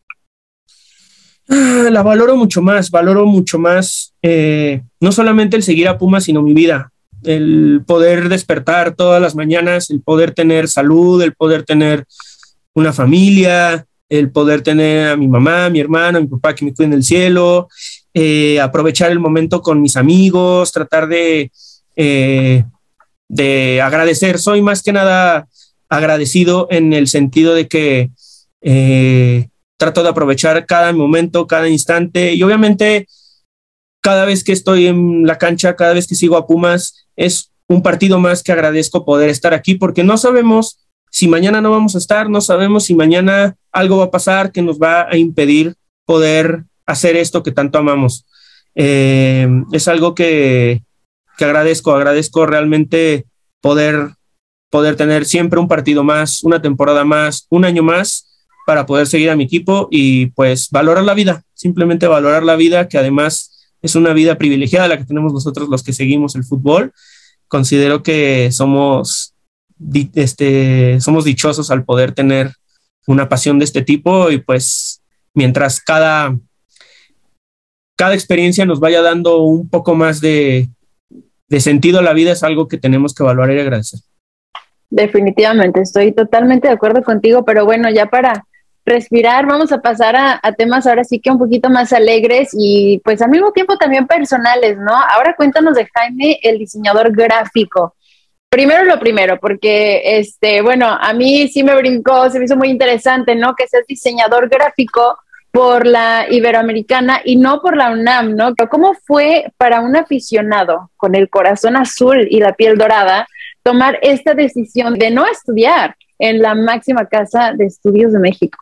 Ah, la valoro mucho más, valoro mucho más, eh, no solamente el seguir a Pumas, sino mi vida, el poder despertar todas las mañanas, el poder tener salud, el poder tener una familia, el poder tener a mi mamá, a mi hermano, a mi papá que me cuiden el cielo, eh, aprovechar el momento con mis amigos, tratar de, eh, de agradecer. Soy más que nada agradecido en el sentido de que eh, trato de aprovechar cada momento, cada instante y obviamente cada vez que estoy en la cancha, cada vez que sigo a Pumas, es un partido más que agradezco poder estar aquí porque no sabemos si mañana no vamos a estar, no sabemos si mañana algo va a pasar que nos va a impedir poder hacer esto que tanto amamos. Eh, es algo que, que, agradezco, agradezco realmente poder, poder tener siempre un partido más, una temporada más, un año más para poder seguir a mi equipo y pues valorar la vida, simplemente valorar la vida que además es una vida privilegiada la que tenemos nosotros los que seguimos el fútbol. Considero que somos este, somos dichosos al poder tener una pasión de este tipo y pues mientras cada, cada experiencia nos vaya dando un poco más de, de sentido a la vida es algo que tenemos que evaluar y agradecer. Definitivamente, estoy totalmente de acuerdo contigo, pero bueno, ya para respirar, vamos a pasar a, temas ahora sí que un poquito más alegres y pues al mismo tiempo también personales, ¿no? Ahora cuéntanos de Jaime, el diseñador gráfico. Primero lo primero, porque, este, bueno, a mí sí me brincó, se me hizo muy interesante, ¿no? Que seas diseñador gráfico por la Iberoamericana y no por la UNAM, ¿no? ¿Cómo fue para un aficionado con el corazón azul y la piel dorada tomar esta decisión de no estudiar en la máxima casa de estudios de México?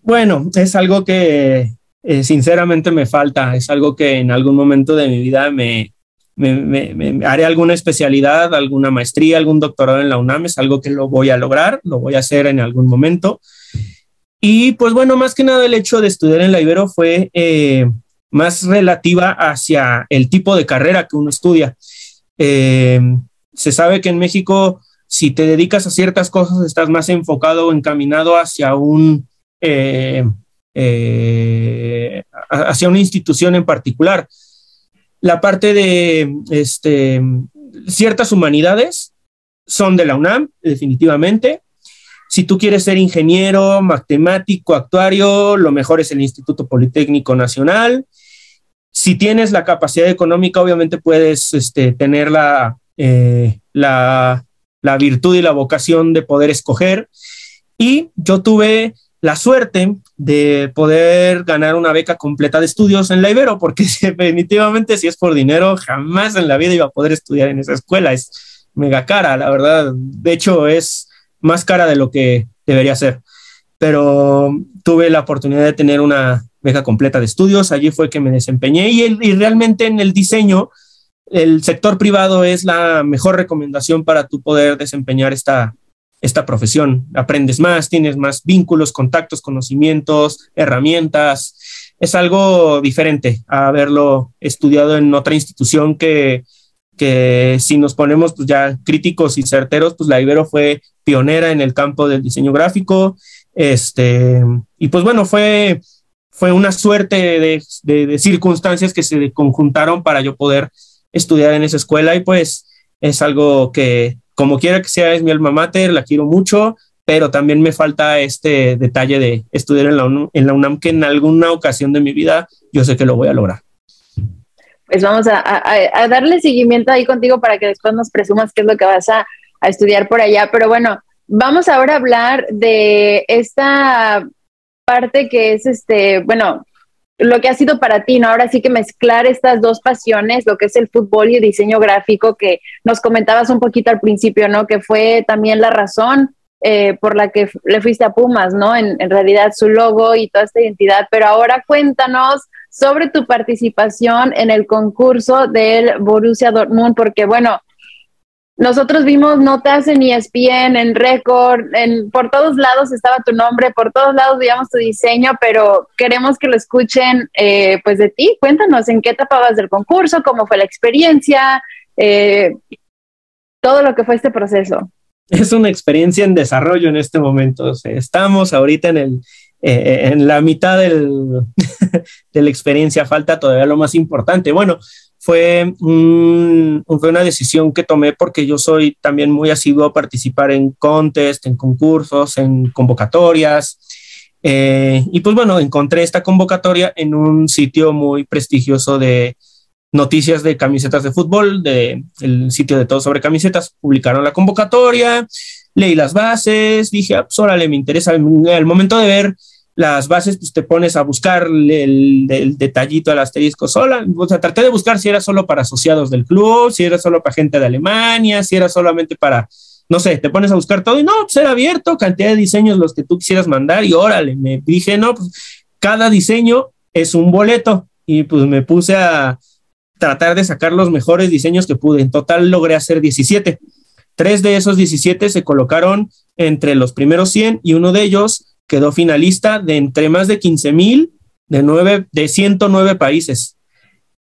Bueno, es algo que eh, sinceramente me falta, es algo que en algún momento de mi vida me, me, haré alguna especialidad, alguna maestría, algún doctorado en la UNAM, es algo que lo voy a lograr, lo voy a hacer en algún momento. Y pues bueno, más que nada el hecho de estudiar en la Ibero fue eh, más relativa hacia el tipo de carrera que uno estudia. Eh, se sabe que en México, si te dedicas a ciertas cosas, estás más enfocado o encaminado hacia un... Eh, hacia una institución en particular la parte de este, ciertas humanidades son de la UNAM, definitivamente. Si tú quieres ser ingeniero, matemático, actuario, lo mejor es el Instituto Politécnico Nacional. si tienes la capacidad económica, obviamente puedes este, tener la, eh, la, la virtud y la vocación de poder escoger. Y yo tuve la suerte de poder ganar una beca completa de estudios en la Ibero, porque definitivamente si es por dinero, jamás en la vida iba a poder estudiar en esa escuela. Es mega cara, la verdad. De hecho, es más cara de lo que debería ser. Pero tuve la oportunidad de tener una beca completa de estudios, allí fue que me desempeñé y, y realmente en el diseño, el sector privado es la mejor recomendación para tu poder desempeñar esta, esta profesión. Aprendes más, tienes más vínculos, contactos, conocimientos, herramientas. Es algo diferente a haberlo estudiado en otra institución que, que si nos ponemos pues ya críticos y certeros, pues la Ibero fue pionera en el campo del diseño gráfico. Este, y pues bueno, fue, fue una suerte de, de circunstancias que se conjuntaron para yo poder estudiar en esa escuela y pues es algo que como quiera que sea es mi alma mater, la quiero mucho, pero también me falta este detalle de estudiar en la, UNAM, en que en alguna ocasión de mi vida yo sé que lo voy a lograr. Pues vamos a, a, darle seguimiento ahí contigo para que después nos presumas qué es lo que vas a, a estudiar por allá. Pero bueno, vamos ahora a hablar de esta parte que es este, bueno, lo que ha sido para ti, ¿no? Ahora sí que mezclar estas dos pasiones, lo que es el fútbol y el diseño gráfico, que nos comentabas un poquito al principio, ¿no? Que fue también la razón eh, por la que le fuiste a Pumas, ¿no? En, en, realidad su logo y toda esta identidad. Pero ahora cuéntanos sobre tu participación en el concurso del Borussia Dortmund, porque bueno, nosotros vimos notas en ESPN, en Record, en, por todos lados estaba tu nombre, por todos lados veíamos tu diseño, pero queremos que lo escuchen eh, pues de ti. Cuéntanos en qué etapa del concurso, cómo fue la experiencia, eh, todo lo que fue este proceso. Es una experiencia en desarrollo en este momento. estamos ahorita en el, eh, en la mitad del, de la experiencia, falta todavía lo más importante. Bueno, fue, una decisión que tomé porque yo soy también muy asiduo a participar en contest, en concursos, en convocatorias. Eh, y pues bueno, encontré esta convocatoria en un sitio muy prestigioso de noticias de camisetas de fútbol, de el sitio de todo sobre camisetas. Publicaron la convocatoria, leí las bases, dije, ah, pues órale, me interesa. Al momento de ver las bases, pues te pones a buscar el, detallito al asterisco sola. O sea, traté de buscar si era solo para asociados del club, si era solo para gente de Alemania, si era solamente para, no sé, te pones a buscar todo y no, pues era abierto, cantidad de diseños los que tú quisieras mandar y órale, me dije, no, pues cada diseño es un boleto y pues me puse a tratar de sacar los mejores diseños que pude. En total logré hacer 17. Tres de esos 17 se colocaron entre los primeros 100 y uno de ellos quedó finalista de entre más de 15 mil de, nueve, de 109 países.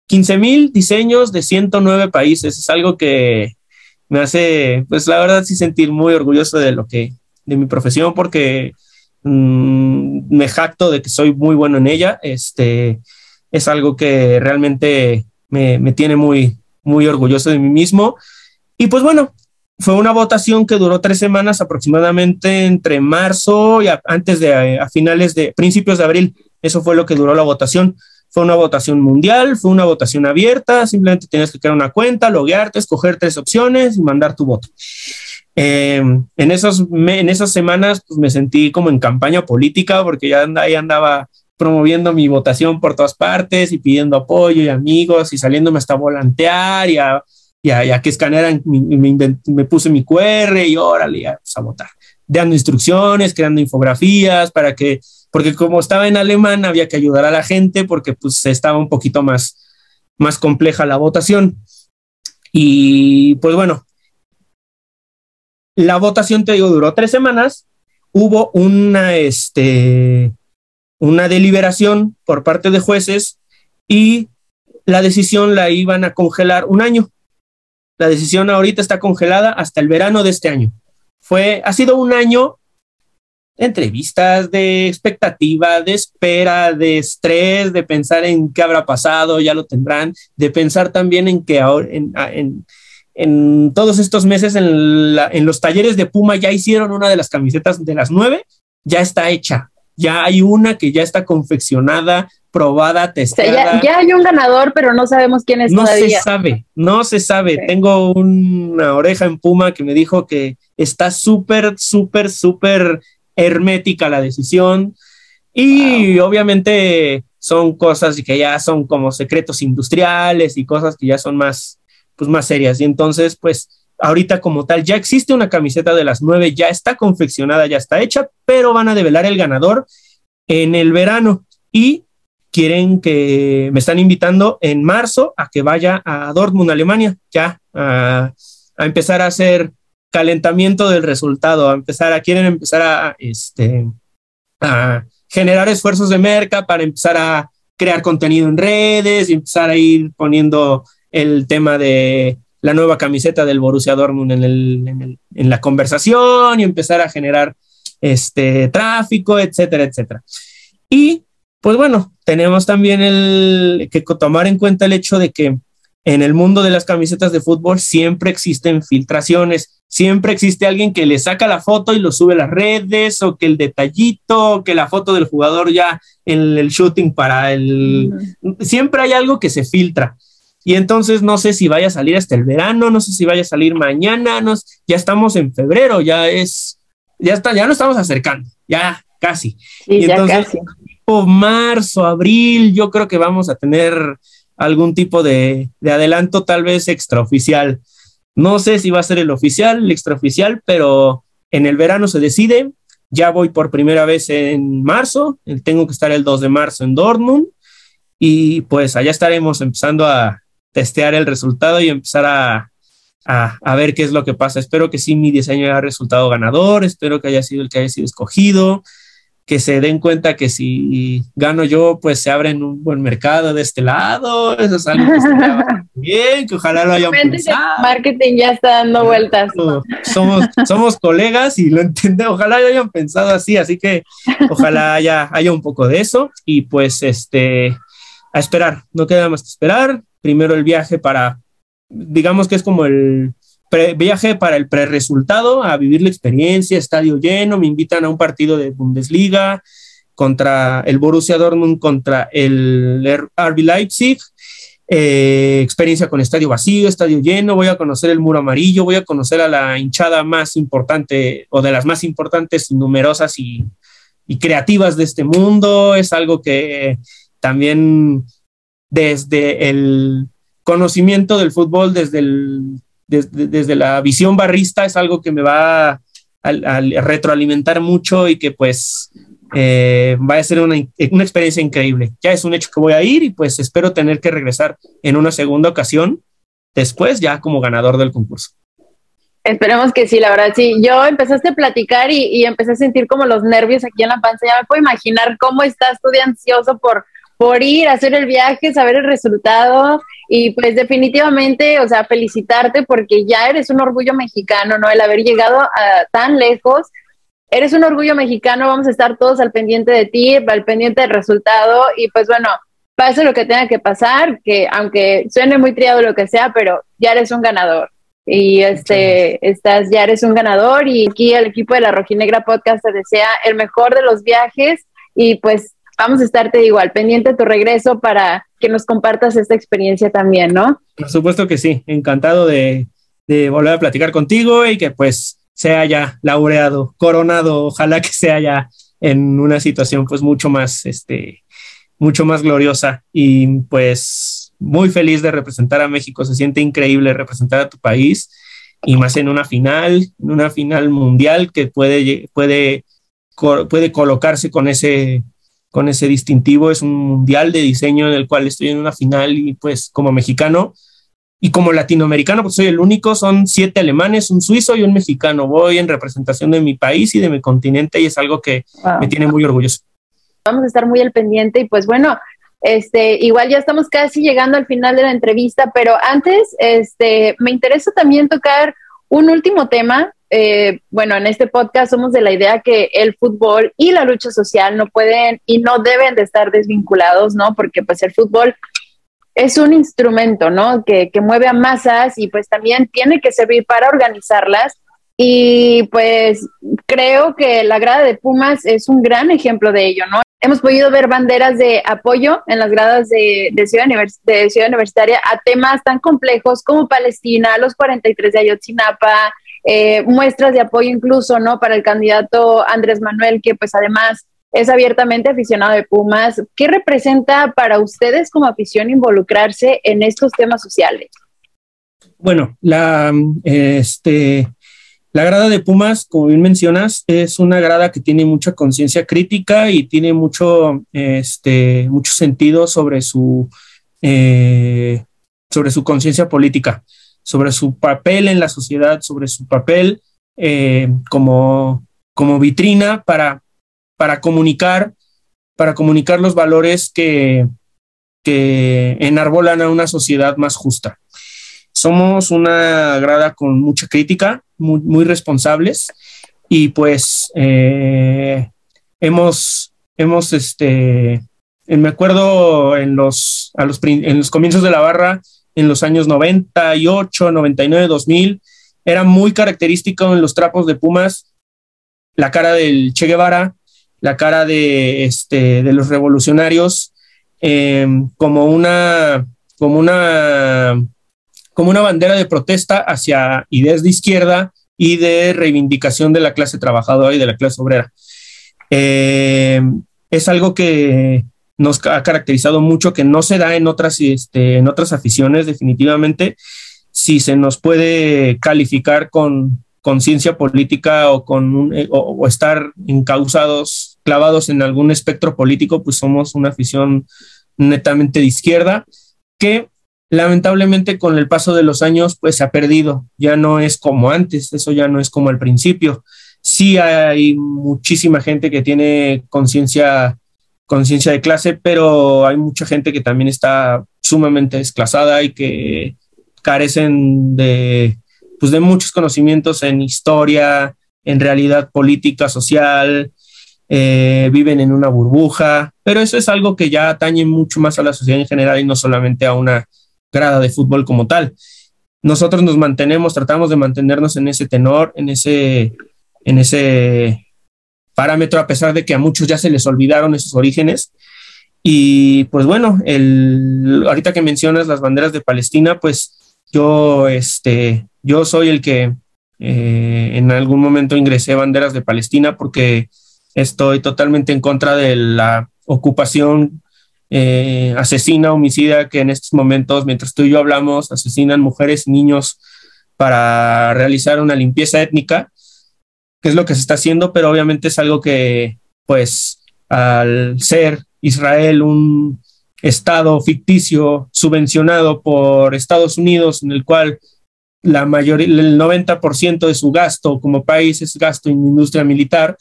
15 mil diseños de 109 países. Es algo que me hace, pues la verdad, sí sentir muy orgulloso de lo que, de mi profesión, porque mmm, me jacto de que soy muy bueno en ella. Este es algo que realmente me, me tiene muy, muy orgulloso de mí mismo. Y pues bueno, fue una votación que duró tres semanas aproximadamente entre marzo y antes de a finales de principios de abril. Eso fue lo que duró la votación. Fue una votación mundial, fue una votación abierta, simplemente tenías que crear una cuenta, loguearte, escoger tres opciones y mandar tu voto. Eh, en, esos, en esas semanas pues, me sentí como en campaña política porque ya ahí andaba promoviendo mi votación por todas partes y pidiendo apoyo y amigos y saliéndome hasta volantear y a ya, ya que escanearan, me, me, puse mi QR y órale, ya, pues, a votar. Dando instrucciones, creando infografías para que, porque como estaba en alemán, había que ayudar a la gente porque pues estaba un poquito más, más compleja la votación. Y pues bueno, la votación, te digo, duró tres semanas. Hubo una, este, una deliberación por parte de jueces y la decisión la iban a congelar un año. La decisión ahorita está congelada hasta el verano de este año. Fue, ha sido un año de entrevistas, de expectativa, de espera, de estrés, de pensar en qué habrá pasado, ya lo tendrán, de pensar también en que ahora, en, en, todos estos meses en los talleres de Puma ya hicieron una de las camisetas de las nueve, ya está hecha, ya hay una que ya está confeccionada, probada, testada. ya, hay un ganador, pero no sabemos quién es no se sabe, no se sabe. Tengo una oreja en Puma que me dijo que está súper, súper, súper hermética la decisión. Y obviamente son cosas que ya son como secretos industriales y cosas que ya son más, pues más serias. Y entonces, pues ahorita como tal, ya existe una camiseta de las nueve, ya está confeccionada, ya está hecha, pero van a develar el ganador en el verano y quieren que me están invitando en marzo a que vaya a Dortmund, Alemania, ya a, empezar a hacer calentamiento del resultado, a empezar a, quieren empezar a, este, a generar esfuerzos de merca para empezar a crear contenido en redes y empezar a ir poniendo el tema de la nueva camiseta del Borussia Dortmund en, el, en, la conversación y empezar a generar este tráfico, etcétera, etcétera. Y pues bueno, tenemos también el que tomar en cuenta el hecho de que en el mundo de las camisetas de fútbol siempre existen filtraciones, siempre existe alguien que le saca la foto y lo sube a las redes, o que el detallito, o que la foto del jugador ya en el shooting para el... Siempre hay algo que se filtra. Y entonces no sé si vaya a salir hasta el verano, no sé si vaya a salir mañana, ya estamos en febrero, ya es, ya está, ya nos estamos acercando, ya casi. y entonces, marzo, abril, yo creo que vamos a tener algún tipo de, de adelanto, tal vez extraoficial. No sé si va a ser el oficial, el extraoficial, pero en el verano se decide. Ya voy por primera vez en marzo, tengo que estar el 2 de marzo en Dortmund y pues allá estaremos empezando a, testear el resultado y empezar a, a, ver qué es lo que pasa. Espero que sí mi diseño haya resultado ganador, espero que haya sido el que haya sido escogido, que se den cuenta que si gano yo, pues se abre un buen mercado de este lado. Eso es algo que está bien, que ojalá lo hayan pensado. Marketing ya está dando vueltas. Somos, somos colegas y lo entendemos. Ojalá lo hayan pensado así, así que ojalá haya, haya un poco de eso y pues este a esperar, no queda más que esperar primero el viaje para, digamos que es como el viaje para el pre-resultado, a vivir la experiencia, estadio lleno, me invitan a un partido de Bundesliga contra el Borussia Dortmund, contra el RB Leipzig, eh, experiencia con estadio vacío, estadio lleno, voy a conocer el muro amarillo, voy a conocer a la hinchada más importante o de las más importantes, numerosas y, y creativas de este mundo, es algo que también desde el conocimiento del fútbol, desde, el, desde, la visión barrista, es algo que me va a, retroalimentar mucho y que pues eh, va a ser una, una, experiencia increíble. Ya es un hecho que voy a ir y pues espero tener que regresar en una segunda ocasión después ya como ganador del concurso. Esperemos que sí, la verdad, sí. Yo empezaste a platicar y, y, empecé a sentir como los nervios aquí en la panza. Ya me puedo imaginar cómo estás tú de ansioso por, por ir a hacer el viaje, saber el resultado y pues definitivamente, o sea, felicitarte porque ya eres un orgullo mexicano, ¿no? El haber llegado a tan lejos. Eres un orgullo mexicano, vamos a estar todos al pendiente de ti, al pendiente del resultado y pues bueno, pase lo que tenga que pasar, que aunque suene muy triado lo que sea, pero ya eres un ganador. Y este, estás, ya eres un ganador y aquí el equipo de la Rojinegra Podcast te desea el mejor de los viajes y pues vamos a estarte igual pendiente de tu regreso para que nos compartas esta experiencia también, ¿no? Por supuesto que sí, encantado de, volver a platicar contigo y que pues sea ya laureado, coronado, ojalá que sea ya en una situación pues mucho más, este, mucho más gloriosa y pues muy feliz de representar a México, se siente increíble representar a tu país y más en una final, en una final mundial que puede, puede, puede colocarse con ese con ese distintivo. Es un mundial de diseño en el cual estoy en una final y pues como mexicano y como latinoamericano, pues soy el único, son siete alemanes, un suizo y un mexicano. Voy en representación de mi país y de mi continente y es algo que me tiene muy orgulloso. Vamos a estar muy al pendiente y pues bueno, este, igual ya estamos casi llegando al final de la entrevista, pero antes, este, me interesa también tocar un último tema eh, bueno, en este podcast somos de la idea que el fútbol y la lucha social no pueden y no deben de estar desvinculados, ¿no? Porque pues el fútbol es un instrumento, ¿no? Que, que mueve a masas y pues también tiene que servir para organizarlas y pues creo que la grada de Pumas es un gran ejemplo de ello, ¿no? Hemos podido ver banderas de apoyo en las gradas de, Ciudad, de Ciudad Universitaria a temas tan complejos como Palestina, los 43 de Ayotzinapa, eh, muestras de apoyo incluso, ¿no? Para el candidato Andrés Manuel, que pues además es abiertamente aficionado de Pumas. ¿Qué representa para ustedes como afición involucrarse en estos temas sociales? Bueno, la, este, la grada de Pumas, como bien mencionas, es una grada que tiene mucha conciencia crítica y tiene mucho, este, mucho sentido sobre su, eh, sobre su conciencia política, sobre su papel en la sociedad, sobre su papel eh, como, como vitrina para, para comunicar, para comunicar los valores que, que enarbolan a una sociedad más justa. Somos una grada con mucha crítica, muy, responsables y pues eh, hemos, hemos, este, me acuerdo en los, a los, en los comienzos de la barra, en los años 98, 99, 2000, era muy característico en los trapos de Pumas la cara del Che Guevara, la cara de, este, los revolucionarios, eh, como una, como una como una bandera de protesta hacia ideas de izquierda y de reivindicación de la clase trabajadora y de la clase obrera. Eh, es algo que nos ha caracterizado mucho, que no se da en otras, este, en otras aficiones definitivamente. Si se nos puede calificar con conciencia política o, con eh, o estar encausados, clavados en algún espectro político, pues somos una afición netamente de izquierda que lamentablemente con el paso de los años pues se ha perdido, ya no es como antes, eso ya no es como al principio. Sí hay muchísima gente que tiene conciencia conciencia de clase, pero hay mucha gente que también está sumamente desclasada y que carecen de pues de muchos conocimientos en historia, en realidad política, social, eh, viven en una burbuja, pero eso es algo que ya atañe mucho más a la sociedad en general y no solamente a una grada de fútbol como tal. Nosotros nos mantenemos, tratamos de mantenernos en ese tenor, en ese, en ese parámetro, a pesar de que a muchos ya se les olvidaron esos orígenes. Y pues bueno, el, ahorita que mencionas las banderas de Palestina, pues yo, este, yo soy el que eh, en algún momento ingresé banderas de Palestina porque estoy totalmente en contra de la ocupación eh, asesina, homicida, que en estos momentos, mientras tú y yo hablamos, asesinan mujeres y niños para realizar una limpieza étnica, que es lo que se está haciendo, pero obviamente es algo que, pues, al ser Israel un estado ficticio subvencionado por Estados Unidos, en el cual la mayoría, el 90% de su gasto como país es gasto en industria militar,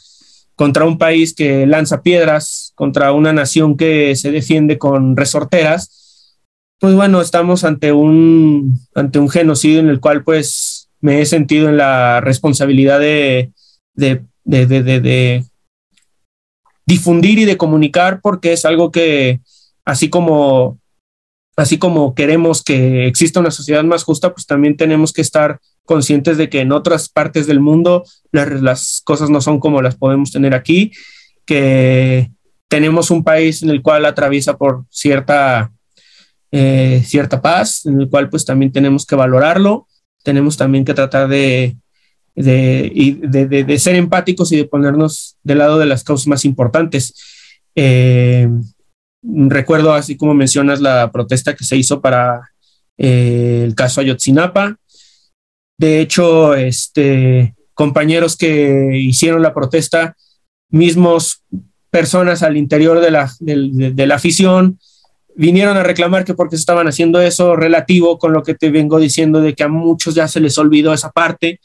contra un país que lanza piedras, contra una nación que se defiende con resorteras, pues bueno, estamos ante un, ante un genocidio en el cual pues me he sentido en la responsabilidad de, de, de, de difundir y de comunicar porque es algo que así como así como queremos que exista una sociedad más justa, pues también tenemos que estar conscientes de que en otras partes del mundo las, cosas no son como las podemos tener aquí, que tenemos un país en el cual atraviesa por cierta, eh, cierta paz, en el cual pues también tenemos que valorarlo, tenemos también que tratar de, de, de, ser empáticos y de ponernos del lado de las causas más importantes. Eh, recuerdo, así como mencionas, la protesta que se hizo para eh, el caso Ayotzinapa, de hecho, este, compañeros que hicieron la protesta, mismos personas al interior de la, de, la afición, vinieron a reclamar que porque estaban haciendo eso relativo con lo que te vengo diciendo de que a muchos ya se les olvidó esa parte.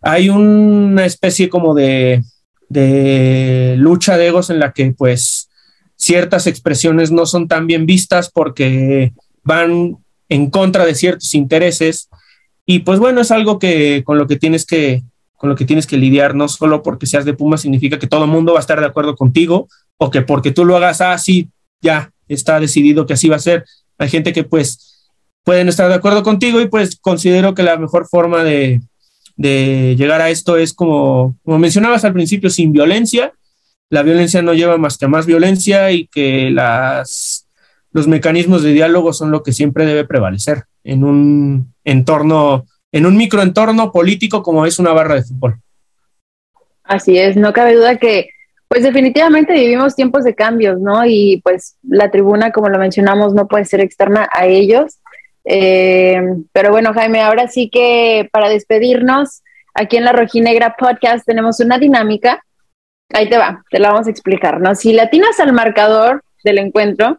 Hay una especie como de, de lucha de egos en la que pues ciertas expresiones no son tan bien vistas porque van en contra de ciertos intereses y pues bueno, es algo que con lo que tienes que con lo que tienes que lidiar, no solo porque seas de Puma significa que todo el mundo va a estar de acuerdo contigo o que porque tú lo hagas así, ah, ya está decidido que así va a ser. Hay gente que pues pueden estar de acuerdo contigo y pues considero que la mejor forma de, de llegar a esto es como, como mencionabas al principio, sin violencia. La violencia no lleva más que a más violencia y que las, los mecanismos de diálogo son lo que siempre debe prevalecer en un entorno, en un microentorno político como es una barra de fútbol. Así es, no cabe duda que pues definitivamente vivimos tiempos de cambios, ¿no? Y pues la tribuna, como lo mencionamos, no puede ser externa a ellos. Eh, pero bueno, Jaime, ahora sí que para despedirnos, aquí en la Rojinegra Podcast tenemos una dinámica. Ahí te va, te la vamos a explicar, ¿no? Si latinas al marcador del encuentro,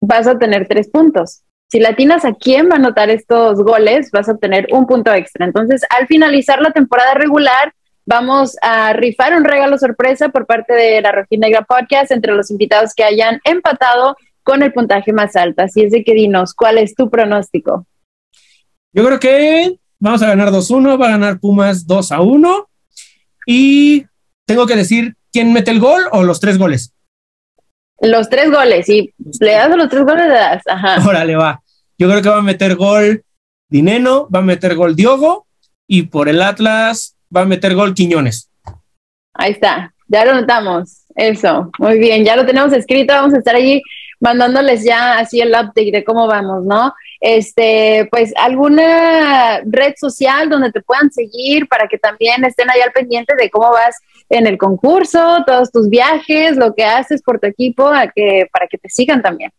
vas a tener tres puntos. Si latinas a quién va a anotar estos goles, vas a obtener un punto extra. Entonces, al finalizar la temporada regular, vamos a rifar un regalo sorpresa por parte de la Rojinegra Podcast entre los invitados que hayan empatado con el puntaje más alto. Así es de que dinos, ¿cuál es tu pronóstico? Yo creo que vamos a ganar 2-1, va a ganar Pumas 2 a 1 y tengo que decir quién mete el gol o los tres goles. Los tres goles, y le das a los tres goles, le das. Ajá. Órale, va. Yo creo que va a meter gol Dineno, va a meter gol Diogo y por el Atlas va a meter gol Quiñones. Ahí está, ya lo notamos. Eso, muy bien, ya lo tenemos escrito, vamos a estar allí mandándoles ya así el update de cómo vamos, ¿no? Este, pues alguna red social donde te puedan seguir para que también estén ahí al pendiente de cómo vas en el concurso, todos tus viajes, lo que haces por tu equipo, que, para que te sigan también.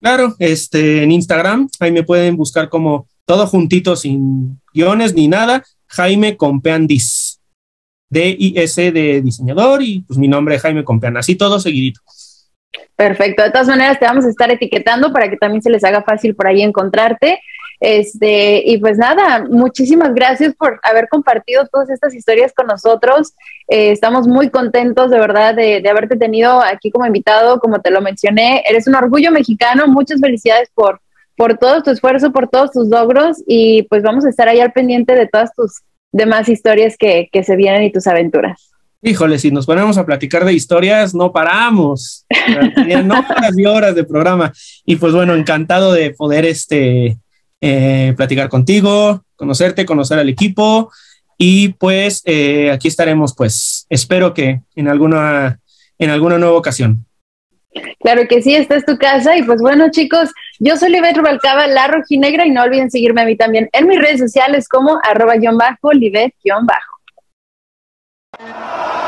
Claro, este, en Instagram, ahí me pueden buscar como todo juntito, sin guiones ni nada, Jaime Compean Dis. D-I-S de diseñador y pues mi nombre es Jaime Compean, así todo seguidito. Perfecto, de todas maneras te vamos a estar etiquetando para que también se les haga fácil por ahí encontrarte. Este, y pues nada, muchísimas gracias por haber compartido todas estas historias con nosotros. Eh, estamos muy contentos de verdad de, de, haberte tenido aquí como invitado, como te lo mencioné. Eres un orgullo mexicano. Muchas felicidades por, por todo tu esfuerzo, por todos tus logros y pues vamos a estar ahí al pendiente de todas tus demás historias que, que se vienen y tus aventuras. Híjole, si nos ponemos a platicar de historias, no paramos. horas y horas de programa. Y pues bueno, encantado de poder este, eh, platicar contigo, conocerte, conocer al equipo. Y pues eh, aquí estaremos, pues espero que en alguna, en alguna nueva ocasión. Claro que sí, esta es tu casa. Y pues bueno, chicos, yo soy Libet Rubalcaba, la rojinegra, y no olviden seguirme a mí también en mis redes sociales como arroba